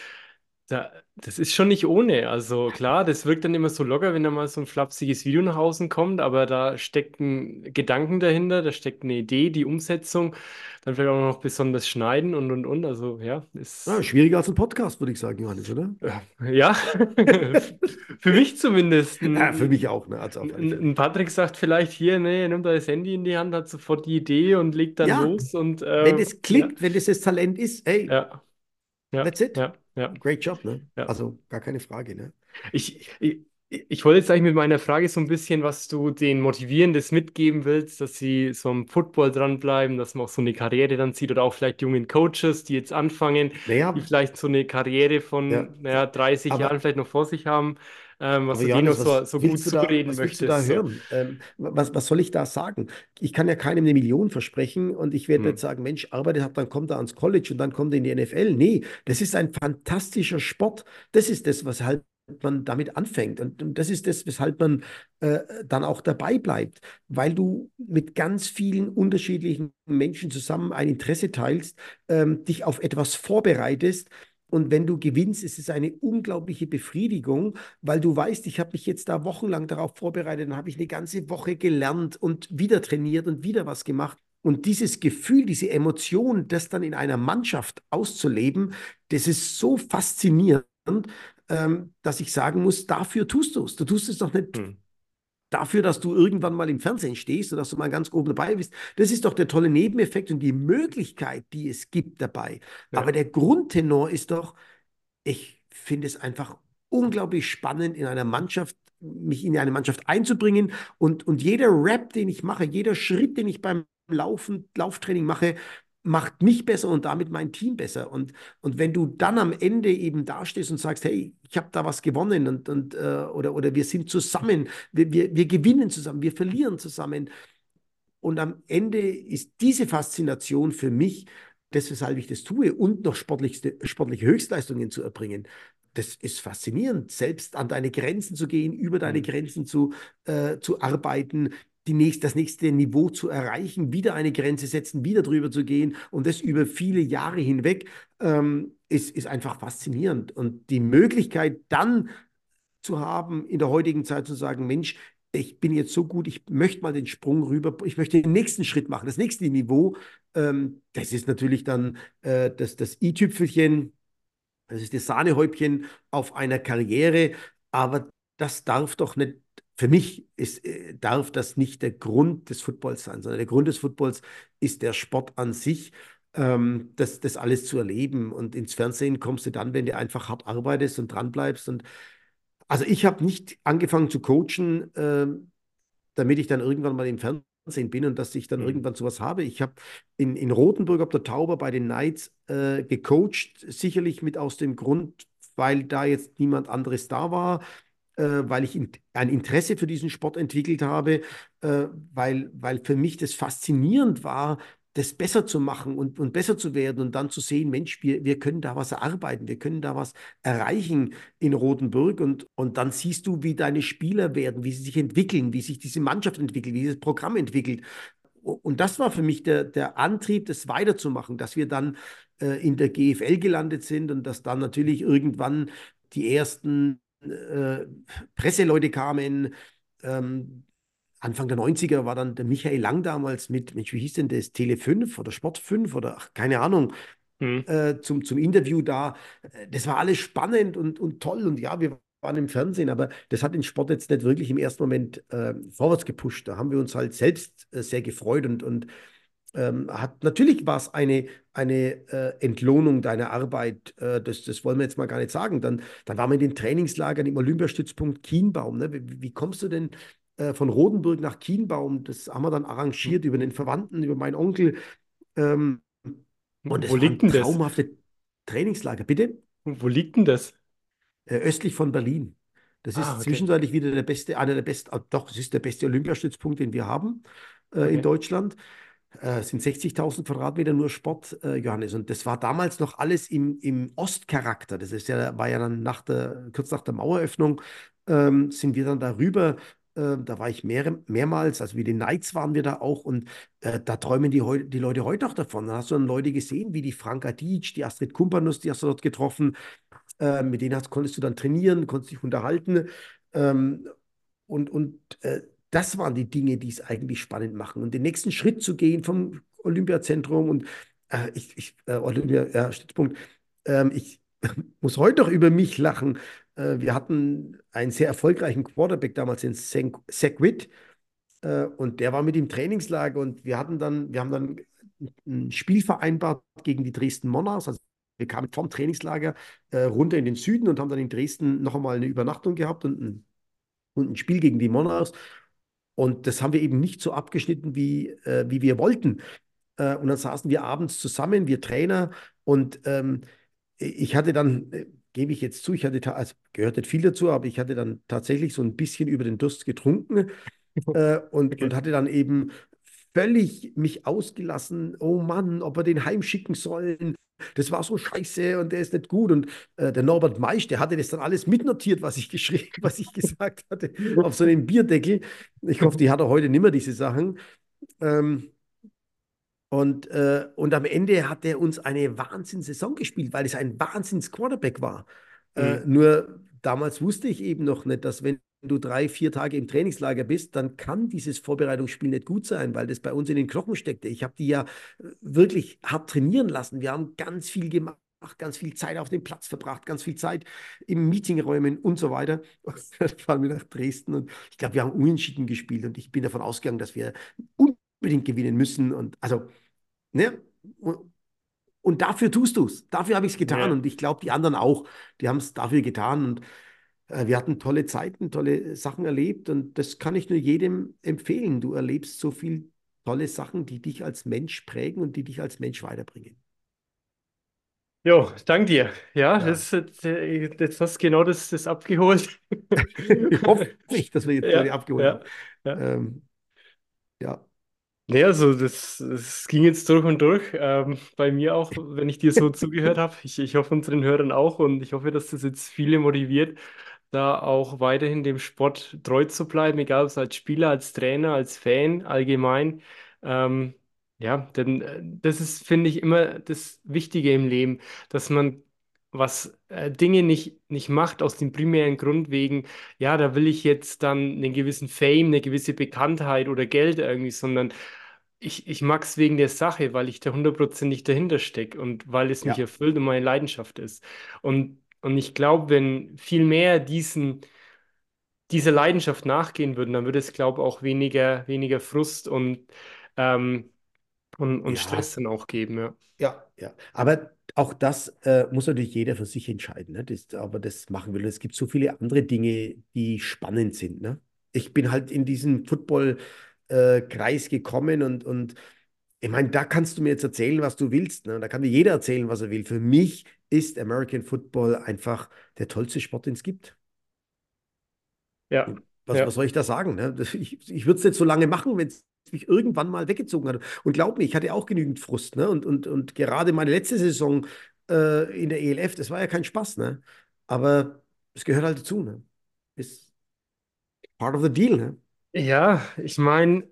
da, das ist schon nicht ohne. Also klar, das wirkt dann immer so locker, wenn da mal so ein flapsiges Video nach außen kommt, aber da steckt ein Gedanken dahinter, da steckt eine Idee, die Umsetzung, dann vielleicht auch noch besonders schneiden und und und. Also ja, ist. Ja, schwieriger als ein Podcast, würde ich sagen, Johannes, oder? Ja, für mich zumindest. Ein, ja, für mich auch. Ne? Also ein Patrick sagt vielleicht hier, nee, nimmt da das Handy in die Hand, hat sofort die Idee und legt dann ja, los. Und, äh, wenn es klickt, ja. wenn es das Talent ist, hey, ja. that's it. Ja. Ja. Great Job, ne? Ja. Also gar keine Frage, ne? Ich, ich, Ich wollte jetzt eigentlich mit meiner Frage so ein bisschen, was du den Motivierendes mitgeben willst, dass sie so am Football dranbleiben, dass man auch so eine Karriere dann sieht oder auch vielleicht jungen Coaches, die jetzt anfangen, die Naja, vielleicht so eine Karriere ja, von, naja, 30 Jahren aber vielleicht noch vor sich haben, ähm, was Aber du denen noch Johannes, so, was so gut da, zureden da möchtest. So. hören? Ähm, was, was soll ich da sagen? Ich kann ja keinem eine Million versprechen und ich werde Hm. nicht sagen, Mensch, arbeitet hat, dann kommt er ans College und dann kommt er in die NFL. Nee, das ist ein fantastischer Sport. Das ist das, was halt man damit anfängt. Und, und das ist das, weshalb man äh, dann auch dabei bleibt, weil du mit ganz vielen unterschiedlichen Menschen zusammen ein Interesse teilst, ähm, dich auf etwas vorbereitest. Und wenn du gewinnst, ist es eine unglaubliche Befriedigung weil du weißt, ich habe mich jetzt da wochenlang darauf vorbereitet, dann habe ich eine ganze Woche gelernt und wieder trainiert und wieder was gemacht. Und dieses Gefühl, diese Emotion, das dann in einer Mannschaft auszuleben, das ist so faszinierend, ähm, dass ich sagen muss, dafür tust du es. Du tust es doch nicht Hm. Dafür, dass du irgendwann mal im Fernsehen stehst oder dass du mal ganz oben dabei bist. Das ist doch der tolle Nebeneffekt und die Möglichkeit, die es gibt dabei. Ja. Aber der Grundtenor ist doch, ich finde es einfach unglaublich spannend, in einer Mannschaft, mich in eine Mannschaft einzubringen. Und, und jeder Rap, den ich mache, jeder Schritt, den ich beim Laufen, Lauftraining mache, macht mich besser und damit mein Team besser. Und, und wenn du dann am Ende eben dastehst und sagst, hey, ich habe da was gewonnen und, und, äh, oder, oder wir sind zusammen, wir, wir, wir gewinnen zusammen, wir verlieren zusammen. Und am Ende ist diese Faszination für mich das, weshalb ich das tue und noch sportliche, sportliche Höchstleistungen zu erbringen. Das ist faszinierend, selbst an deine Grenzen zu gehen, über deine Hm. Grenzen zu, äh, zu arbeiten, nächst, das nächste Niveau zu erreichen, wieder eine Grenze setzen, wieder drüber zu gehen und das über viele Jahre hinweg, ähm, ist, ist einfach faszinierend. Und die Möglichkeit dann zu haben, in der heutigen Zeit zu sagen, Mensch, ich bin jetzt so gut, ich möchte mal den Sprung rüber, ich möchte den nächsten Schritt machen, das nächste Niveau. Ähm, das ist natürlich dann äh, das, das i-Tüpfelchen, das ist das Sahnehäubchen auf einer Karriere, aber das darf doch nicht, für mich ist, äh, darf das nicht der Grund des Footballs sein, sondern der Grund des Footballs ist der Sport an sich. Ähm, das, das alles zu erleben und ins Fernsehen kommst du dann, wenn du einfach hart arbeitest und dranbleibst und also ich habe nicht angefangen zu coachen, ähm, damit ich dann irgendwann mal im Fernsehen bin und dass ich dann Hm. irgendwann sowas habe. Ich habe in, in Rothenburg auf der Tauber bei den Knights äh, gecoacht, sicherlich mit aus dem Grund, weil da jetzt niemand anderes da war, äh, weil ich in, ein Interesse für diesen Sport entwickelt habe, äh, weil, weil für mich das faszinierend war, das besser zu machen und, und besser zu werden und dann zu sehen, Mensch, wir, wir können da was erarbeiten, wir können da was erreichen in Rotenburg und, und dann siehst du, wie deine Spieler werden, wie sie sich entwickeln, wie sich diese Mannschaft entwickelt, wie dieses Programm entwickelt. Und das war für mich der, der Antrieb, das weiterzumachen, dass wir dann äh, in der GFL gelandet sind und dass dann natürlich irgendwann die ersten äh, Presseleute kamen. Ähm, Anfang der 90er war dann der Michael Lang damals mit, Mensch, wie hieß denn das? Tele 5 oder Sport 5 oder ach, keine Ahnung, Hm. äh, zum, zum Interview da. Äh, Das war alles spannend und, und toll und ja, wir waren im Fernsehen, aber das hat den Sport jetzt nicht wirklich im ersten Moment äh, vorwärts gepusht. Da haben wir uns halt selbst äh, sehr gefreut und, und ähm, hat, natürlich war es eine, eine äh, Entlohnung deiner Arbeit, äh, das, das wollen wir jetzt mal gar nicht sagen. Dann, dann waren wir in den Trainingslagern im Olympiastützpunkt Kienbaum. Ne? Wie, wie kommst du denn äh, von Rodenburg nach Kienbaum? Das haben wir dann arrangiert über den Verwandten, über meinen Onkel. Ähm, und Wo liegt waren denn das? traumhafte Trainingslager. Bitte? Wo liegt denn das? Äh, östlich von Berlin. Das Ah, ist okay. zwischenzeitlich wieder der beste, einer der besten, ah, doch, es ist der beste Olympiastützpunkt, den wir haben äh, in Okay. Deutschland. Äh, sind 60.000 Quadratmeter nur Sport, äh, Johannes. Und das war damals noch alles im, im Ostcharakter. Das ist ja, war ja dann nach der, kurz nach der Maueröffnung, ähm, sind wir dann darüber. Äh, da war ich mehr, mehrmals, also wie die Knights waren wir da auch. Und äh, da träumen die, die Leute heute noch davon. Da hast du dann Leute gesehen, wie die Franka Dietsch, die Astrid Kumpanus, die hast du dort getroffen. Äh, mit denen hast, konntest du dann trainieren, konntest dich unterhalten. Ähm, und und äh, das waren die Dinge, die es eigentlich spannend machen. Und den nächsten Schritt zu gehen vom Olympiazentrum und äh, ich, ich äh, Olympia, ja, Stützpunkt, ähm, ich muss heute noch über mich lachen. Äh, wir hatten einen sehr erfolgreichen Quarterback damals, Zach Zach Witt, äh, und der war mit im Trainingslager und wir hatten dann, wir haben dann ein Spiel vereinbart gegen die Dresden Monarchs. Also wir kamen vom Trainingslager äh, runter in den Süden und haben dann in Dresden noch einmal eine Übernachtung gehabt und ein und ein Spiel gegen die Monarchs. Und das haben wir eben nicht so abgeschnitten, wie, äh, wie wir wollten. Äh, und dann saßen wir abends zusammen, wir Trainer. Und ähm, ich hatte dann, äh, gebe ich jetzt zu, ich hatte, also gehört nicht viel dazu, aber ich hatte dann tatsächlich so ein bisschen über den Durst getrunken äh, und, und hatte dann eben völlig mich ausgelassen. Oh Mann, ob wir den heimschicken sollen. Das war so scheiße und der ist nicht gut. Und äh, der Norbert Meisch, der hatte das dann alles mitnotiert, was ich geschrieben, was ich gesagt hatte, auf so einem Bierdeckel. Ich hoffe, die hat er heute nicht mehr, diese Sachen. Ähm, und, äh, und am Ende hat er uns eine Wahnsinnssaison gespielt, weil es ein Wahnsinns-Quarterback war. Äh, mhm. Äh, nur damals wusste ich eben noch nicht, dass wenn du drei, vier Tage im Trainingslager bist, dann kann dieses Vorbereitungsspiel nicht gut sein, weil das bei uns in den Knochen steckte. Ich habe die ja äh, wirklich hart trainieren lassen. Wir haben ganz viel gemacht ganz viel Zeit auf dem Platz verbracht, ganz viel Zeit im Meetingräumen und so weiter. dann fahren wir nach Dresden und ich glaube, wir haben unentschieden gespielt und ich bin davon ausgegangen, dass wir unbedingt gewinnen müssen. Und also, ne? Und dafür tust du es. Dafür habe ich es getan. Ja. Und ich glaube, die anderen auch. Die haben es dafür getan. Und wir hatten tolle Zeiten, tolle Sachen erlebt und das kann ich nur jedem empfehlen. Du erlebst so viele tolle Sachen, die dich als Mensch prägen und die dich als Mensch weiterbringen. Jo, danke dir. Ja, ja. Das, äh, jetzt hast du genau das, das abgeholt. ich hoffe nicht, dass wir jetzt ja, abgeholt ja, haben. Ja. Ähm, ja. Nee, also das, das ging jetzt durch und durch. Ähm, bei mir auch, wenn ich dir so zugehört habe. Ich, ich hoffe unseren Hörern auch und ich hoffe, dass das jetzt viele motiviert, da auch weiterhin dem Sport treu zu bleiben, egal ob es als Spieler, als Trainer, als Fan allgemein. Ähm, ja, denn äh, das ist, finde ich, immer das Wichtige im Leben, dass man was äh, Dinge nicht, nicht macht aus dem primären Grund wegen, ja, da will ich jetzt dann einen gewissen Fame, eine gewisse Bekanntheit oder Geld irgendwie, sondern ich, ich mag es wegen der Sache, weil ich da hundertprozentig dahinter stecke und weil es mich Ja, erfüllt und meine Leidenschaft ist. Und, und ich glaube, wenn viel mehr diesen, dieser Leidenschaft nachgehen würden, dann würde es, glaube ich, auch weniger, weniger Frust und, ähm, und, und ja, Stress dann auch geben, ja. ja, ja. Aber auch das äh, muss natürlich jeder für sich entscheiden, ne? Das, aber das machen wir. Es gibt so viele andere Dinge, die spannend sind, ne? Ich bin halt in diesen Football-Kreis gekommen und, und ich meine, da kannst du mir jetzt erzählen, was du willst. Ne? Da kann mir jeder erzählen, was er will. Für mich ist American Football einfach der tollste Sport, den es gibt. Ja, Was, ja. was soll ich da sagen? Ne? Ich, ich würde es nicht so lange machen, wenn es mich irgendwann mal weggezogen hat. Und glaub mir, ich hatte auch genügend Frust. Ne? Und, und, und gerade meine letzte Saison äh, in der ELF, das war ja kein Spaß. Ne? Aber es gehört halt dazu. Ne? Ist part of the deal. Ne? Ja, ich meine,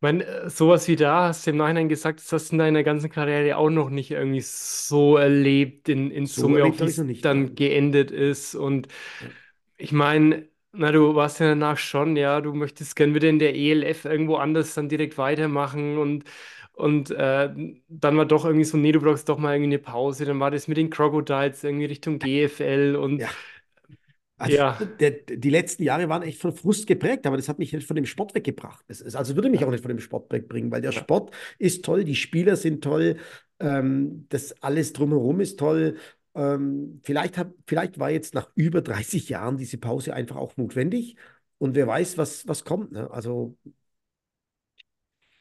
mein, äh, sowas wie da, hast du im Nachhinein gesagt, das hast du in deiner ganzen Karriere auch noch nicht irgendwie so erlebt, in, in So Summe, auch erlebt wie habe ich es noch es nicht. dann Nein. geendet ist. Und Ja, ich meine, na, du warst ja danach schon, ja, du möchtest gern wieder in der ELF irgendwo anders dann direkt weitermachen und, und äh, dann war doch irgendwie so, nee, du brauchst doch mal irgendwie eine Pause. Dann war das mit den Crocodiles irgendwie Richtung GFL und ja. Also ja, der, die letzten Jahre waren echt von Frust geprägt, aber das hat mich nicht von dem Sport weggebracht. Ist, also würde mich auch nicht von dem Sport wegbringen, weil der ja. Sport ist toll, die Spieler sind toll, ähm, das alles drumherum ist toll. Ähm, vielleicht, hat, vielleicht war jetzt nach über 30 Jahren diese Pause einfach auch notwendig und wer weiß, was, was kommt. Ne? Also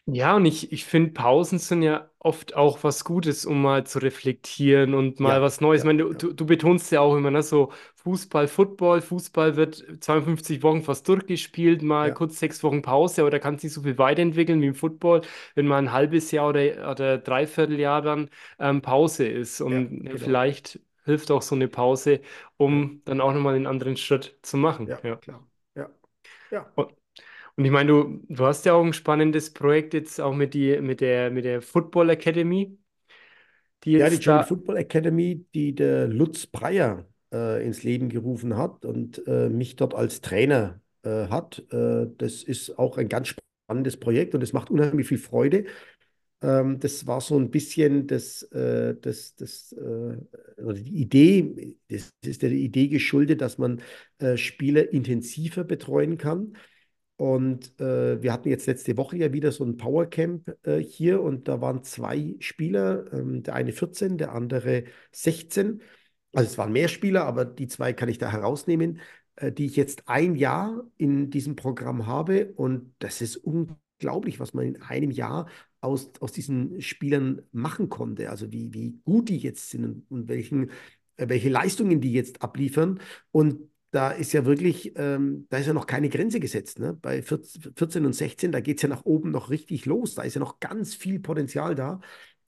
Ja, und ich, ich finde, Pausen sind ja oft auch was Gutes, um mal zu reflektieren und mal ja, was Neues. Ich ja, meine, du, ja, du, du betonst ja auch immer, ne, so Fußball, Football. Fußball wird 52 Wochen fast durchgespielt, mal ja, kurz sechs Wochen Pause, aber da kann sich so viel weiterentwickeln wie im Football, wenn mal ein halbes Jahr oder, oder dreiviertel Jahr dann ähm, Pause ist. ja, Und ja, genau. vielleicht hilft auch so eine Pause, Ja, um dann auch nochmal einen anderen Schritt zu machen. ja, Ja. klar. Ja, ja. Und ich meine, du, du hast ja auch ein spannendes Projekt jetzt auch mit, die, mit der, mit der Football Academy, die Ja, die German. Football Academy, die der Lutz Breyer äh, ins Leben gerufen hat und äh, mich dort als Trainer äh, hat. Äh, das ist auch ein ganz spannendes Projekt und es macht unheimlich viel Freude. Ähm, das war so ein bisschen das, äh, das, das, äh, oder die Idee, das ist der Idee geschuldet, dass man Spieler intensiver betreuen kann. Und äh, wir hatten jetzt letzte Woche ja wieder so ein Powercamp äh, hier und da waren zwei Spieler, ähm, der eine 14, der andere 16. Also es waren mehr Spieler, aber die zwei kann ich da herausnehmen. äh, die ich jetzt ein Jahr in diesem Programm habe. Und das ist unglaublich, was man in einem Jahr aus, aus diesen Spielern machen konnte. Also wie, wie gut die jetzt sind und, und welchen, äh, welche Leistungen die jetzt abliefern. Und da ist ja wirklich, ähm, da ist ja noch keine Grenze gesetzt. Ne? Bei 14 und 16, da geht es ja nach oben noch richtig los. Da ist ja noch ganz viel Potenzial da.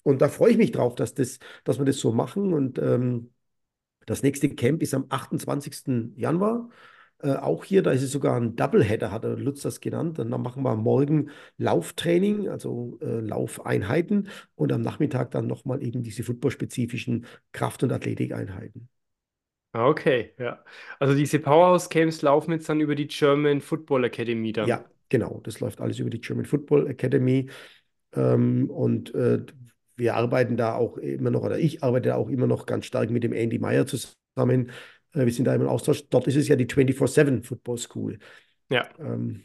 Und da freue ich mich drauf, dass, das, dass wir das so machen. Und ähm, das nächste Camp ist am 28. Januar. Äh, auch hier, da ist es sogar ein Doubleheader, hat Lutz das genannt. Und dann machen wir morgen Lauftraining, also äh, Laufeinheiten und am Nachmittag dann nochmal eben diese footballspezifischen Kraft- und Athletikeinheiten. Ah, okay, ja. Also diese Powerhouse Camps laufen jetzt dann über die German Football Academy dann. Ja, genau. Das läuft alles über die German Football Academy. Ähm, und äh, wir arbeiten da auch immer noch, oder ich arbeite auch immer noch ganz stark mit dem Andy Meyer zusammen. Äh, wir sind da im Austausch. Dort ist es ja die 24-7 Football School. Ja. Ähm,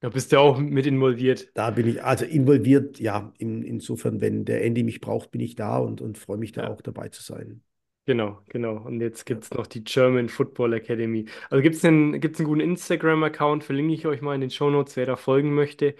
da bist du auch mit involviert. Da bin ich also involviert, ja, in, insofern, wenn der Andy mich braucht, bin ich da und, und freue mich da ja. auch dabei zu sein. Genau, genau. Und jetzt gibt es noch die German Football Academy. Also gibt es einen, gibt's einen guten Instagram-Account, verlinke ich euch mal in den Show Notes, wer da folgen möchte.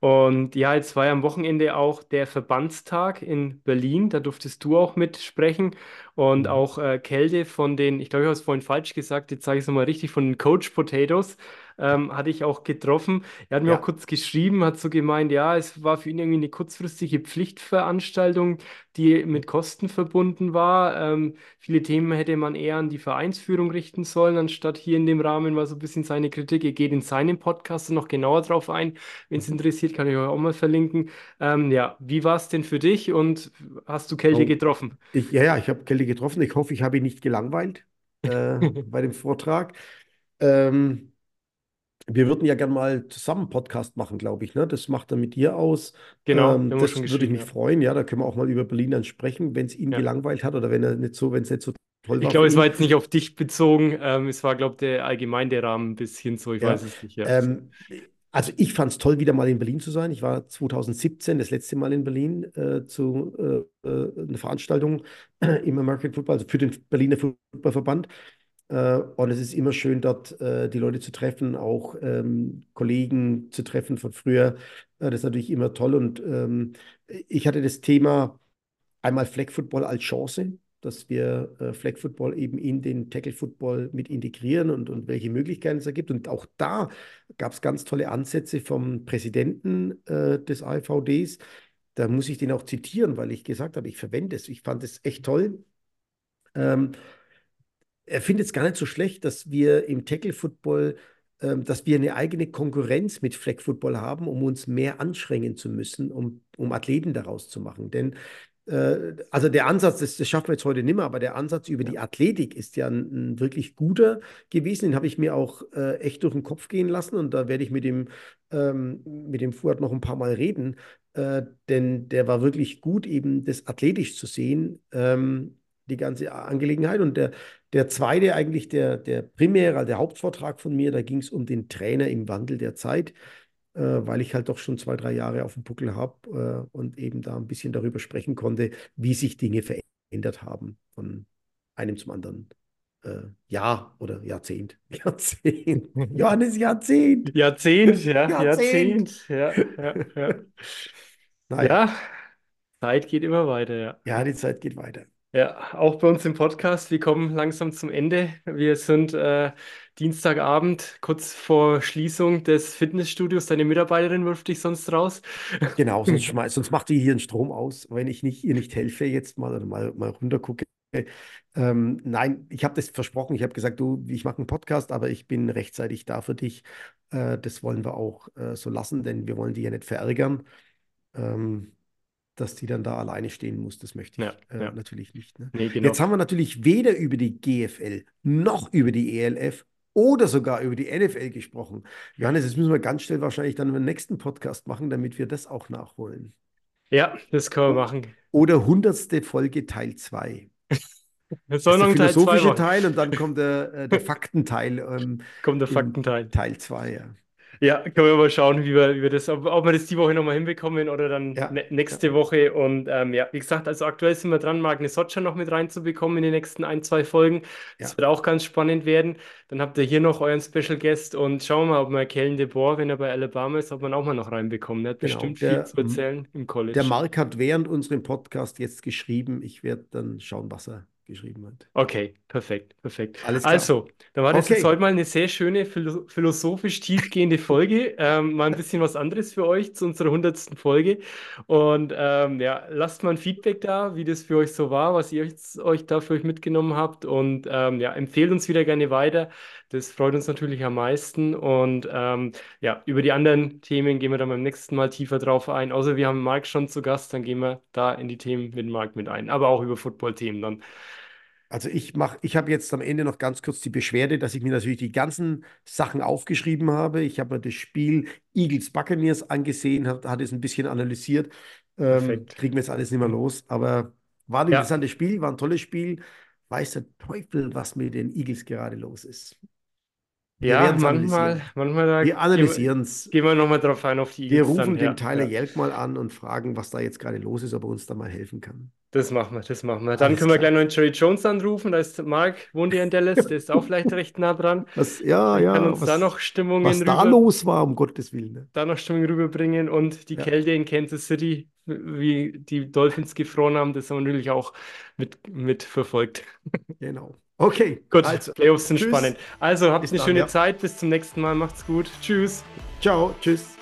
Und ja, jetzt war ja am Wochenende auch der Verbandstag in Berlin. Da durftest du auch mitsprechen. Und mhm. auch äh, Kälte von den, ich glaube, ich habe es vorhin falsch gesagt, jetzt sage ich es nochmal richtig, von den Coach Potatoes ähm, hatte ich auch getroffen. Er hat mir ja. auch kurz geschrieben, hat so gemeint, ja, es war für ihn irgendwie eine kurzfristige Pflichtveranstaltung, die mit Kosten verbunden war. Ähm, viele Themen hätte man eher an die Vereinsführung richten sollen, anstatt hier in dem Rahmen war so ein bisschen seine Kritik. Er geht in seinem Podcast noch genauer drauf ein. Wenn es mhm. interessiert, kann ich euch auch mal verlinken. Ähm, ja, wie war es denn für dich und hast du Kälte oh, getroffen? Ich, ja, ja, ich habe Kälte getroffen. Ich hoffe, ich habe ihn nicht gelangweilt äh, bei dem Vortrag. Ähm, wir würden ja gerne mal zusammen einen Podcast machen, glaube ich. Ne? Das macht er mit dir aus. Genau, ähm, das würde ich mich ja. freuen. Ja, da können wir auch mal über Berlin dann sprechen, wenn es ihn ja. gelangweilt hat oder wenn er nicht so, wenn es nicht so toll war. Ich glaube, es war jetzt nicht auf dich bezogen. Ähm, es war, glaube ich, der allgemein der Rahmen ein bisschen so. Ich ja. weiß es nicht. Ähm, also ich fand es toll, wieder mal in Berlin zu sein. Ich war 2017 das letzte Mal in Berlin äh, zu äh, äh einer Veranstaltung im American Football, also für den Berliner Footballverband. Äh, und es ist immer schön, dort äh, die Leute zu treffen, auch ähm, Kollegen zu treffen von früher. Äh, das ist natürlich immer toll. Und ähm, ich hatte das Thema einmal Flag Football als Chance, dass wir äh, Flag Football eben in den Tackle Football mit integrieren und, und welche Möglichkeiten es da gibt. Und auch da gab es ganz tolle Ansätze vom Präsidenten äh, des AVDs. Da muss ich den auch zitieren, weil ich gesagt habe, ich verwende es. Ich fand es echt toll. Ähm, er findet es gar nicht so schlecht, dass wir im Tackle-Football, ähm, dass wir eine eigene Konkurrenz mit Flag-Football haben, um uns mehr anstrengen zu müssen, um, um Athleten daraus zu machen. Denn äh, also der Ansatz, das, das, schaffen wir jetzt heute nicht mehr, aber der Ansatz über die Athletik ist ja ein, ein wirklich guter gewesen. Den habe ich mir auch äh, echt durch den Kopf gehen lassen und da werde ich mit dem, ähm, mit dem Fuad noch ein paar Mal reden, äh, denn der war wirklich gut, eben das athletisch zu sehen. Ähm, die ganze Angelegenheit. Und der, der zweite, eigentlich der, der primäre, der Hauptvortrag von mir, da ging es um den Trainer im Wandel der Zeit, äh, weil ich halt doch schon zwei, drei Jahre auf dem Buckel habe äh, und eben da ein bisschen darüber sprechen konnte, wie sich Dinge verändert haben von einem zum anderen. Äh, Jahr oder Jahrzehnt. Jahrzehnt. Johannes, Jahrzehnt. Jahrzehnt, ja. Jahrzehnt. Jahrzehnt. Ja, ja, ja. Naja. ja, Zeit geht immer weiter, ja. Ja, die Zeit geht weiter. Ja, auch bei uns im Podcast. Wir kommen langsam zum Ende. Wir sind äh, Dienstagabend, kurz vor Schließung des Fitnessstudios. Deine Mitarbeiterin wirft dich sonst raus. Genau, sonst, schmeiß, sonst macht die hier einen Strom aus, wenn ich nicht, ihr nicht helfe jetzt mal oder mal, mal runtergucke. Ähm, nein, ich habe das versprochen. Ich habe gesagt, du, ich mache einen Podcast, aber ich bin rechtzeitig da für dich. Äh, das wollen wir auch äh, so lassen, denn wir wollen die ja nicht verärgern. Ähm, dass die dann da alleine stehen muss. Das möchte ich ja, äh, ja. natürlich nicht. Ne? Nee, genau. Jetzt haben wir natürlich weder über die GFL noch über die ELF oder sogar über die NFL gesprochen. Johannes, das müssen wir ganz schnell wahrscheinlich dann im nächsten Podcast machen, damit wir das auch nachholen. Ja, das können wir machen. Oder hundertste Folge Teil 2. Das noch der philosophische Teil, Teil, und dann kommt der, äh, der Faktenteil. Ähm, kommt der Faktenteil. Teil 2, ja. Ja, können wir mal schauen, wie wir, wie wir das, ob, ob wir das die Woche nochmal hinbekommen oder dann Ja, ne- nächste ja, Woche. Und ähm, ja, wie gesagt, also aktuell sind wir dran, Magne Socha noch mit reinzubekommen in den nächsten ein, zwei Folgen. Das ja, wird auch ganz spannend werden. Dann habt ihr hier noch euren Special Guest und schauen wir mal, ob wir Kellen DeBoer, wenn er bei Alabama ist, ob ihn auch mal noch reinbekommen. Er hat genau. bestimmt viel Der, zu erzählen im der College. Mark hat während unserem Podcast jetzt geschrieben. Ich werde dann schauen, was er geschrieben hat. Okay, perfekt, perfekt. Also, dann war das jetzt Okay. heute mal eine sehr schöne, philo philosophisch tiefgehende Folge. Ähm, mal ein bisschen was anderes für euch zu unserer hundertsten Folge. Und ähm, ja, lasst mal ein Feedback da, wie das für euch so war, was ihr euch, euch da für euch mitgenommen habt. Und ähm, ja, empfehlt uns wieder gerne weiter. Das freut uns natürlich am meisten. Und ähm, ja, über die anderen Themen gehen wir dann beim nächsten Mal tiefer drauf ein. Außer wir haben Marc schon zu Gast, dann gehen wir da in die Themen mit Marc mit ein. Aber auch über Football-Themen dann. Also ich mache, ich habe jetzt am Ende noch ganz kurz die Beschwerde, dass ich mir natürlich die ganzen Sachen aufgeschrieben habe. Ich habe mir das Spiel Eagles Buccaneers angesehen, habe hat es ein bisschen analysiert. Ähm, kriegen wir jetzt alles nicht mehr los, aber war ein Ja. interessantes Spiel, war ein tolles Spiel. Weiß der Teufel, was mit den Eagles gerade los ist. Wir Ja, manchmal, manchmal da Wir gehen wir, analysieren es. gehen wir nochmal drauf ein, auf die Wir Eagles dann. rufen den Ja, Tyler ja. Jelk mal an und fragen, was da jetzt gerade los ist, ob er uns da mal helfen kann. Das machen wir, das machen wir. Dann Alles können wir klar. gleich noch den Jerry Jones anrufen. Da ist Mark, wohnt ja in Dallas, der ist auch vielleicht recht nah dran. Was, ja, Der kann ja, uns da was, noch Stimmungen was da rüber, los war, um Gottes Willen. Ne? da noch Stimmung rüberbringen und die Ja, Kälte in Kansas City, wie die Dolphins gefroren haben, das haben wir natürlich auch mit, mit verfolgt. genau. Okay, Gut, also, Playoffs sind tschüss. spannend. Also habt Bis eine dann, schöne ja. Zeit, bis zum nächsten Mal, macht's gut. Tschüss. Ciao, tschüss.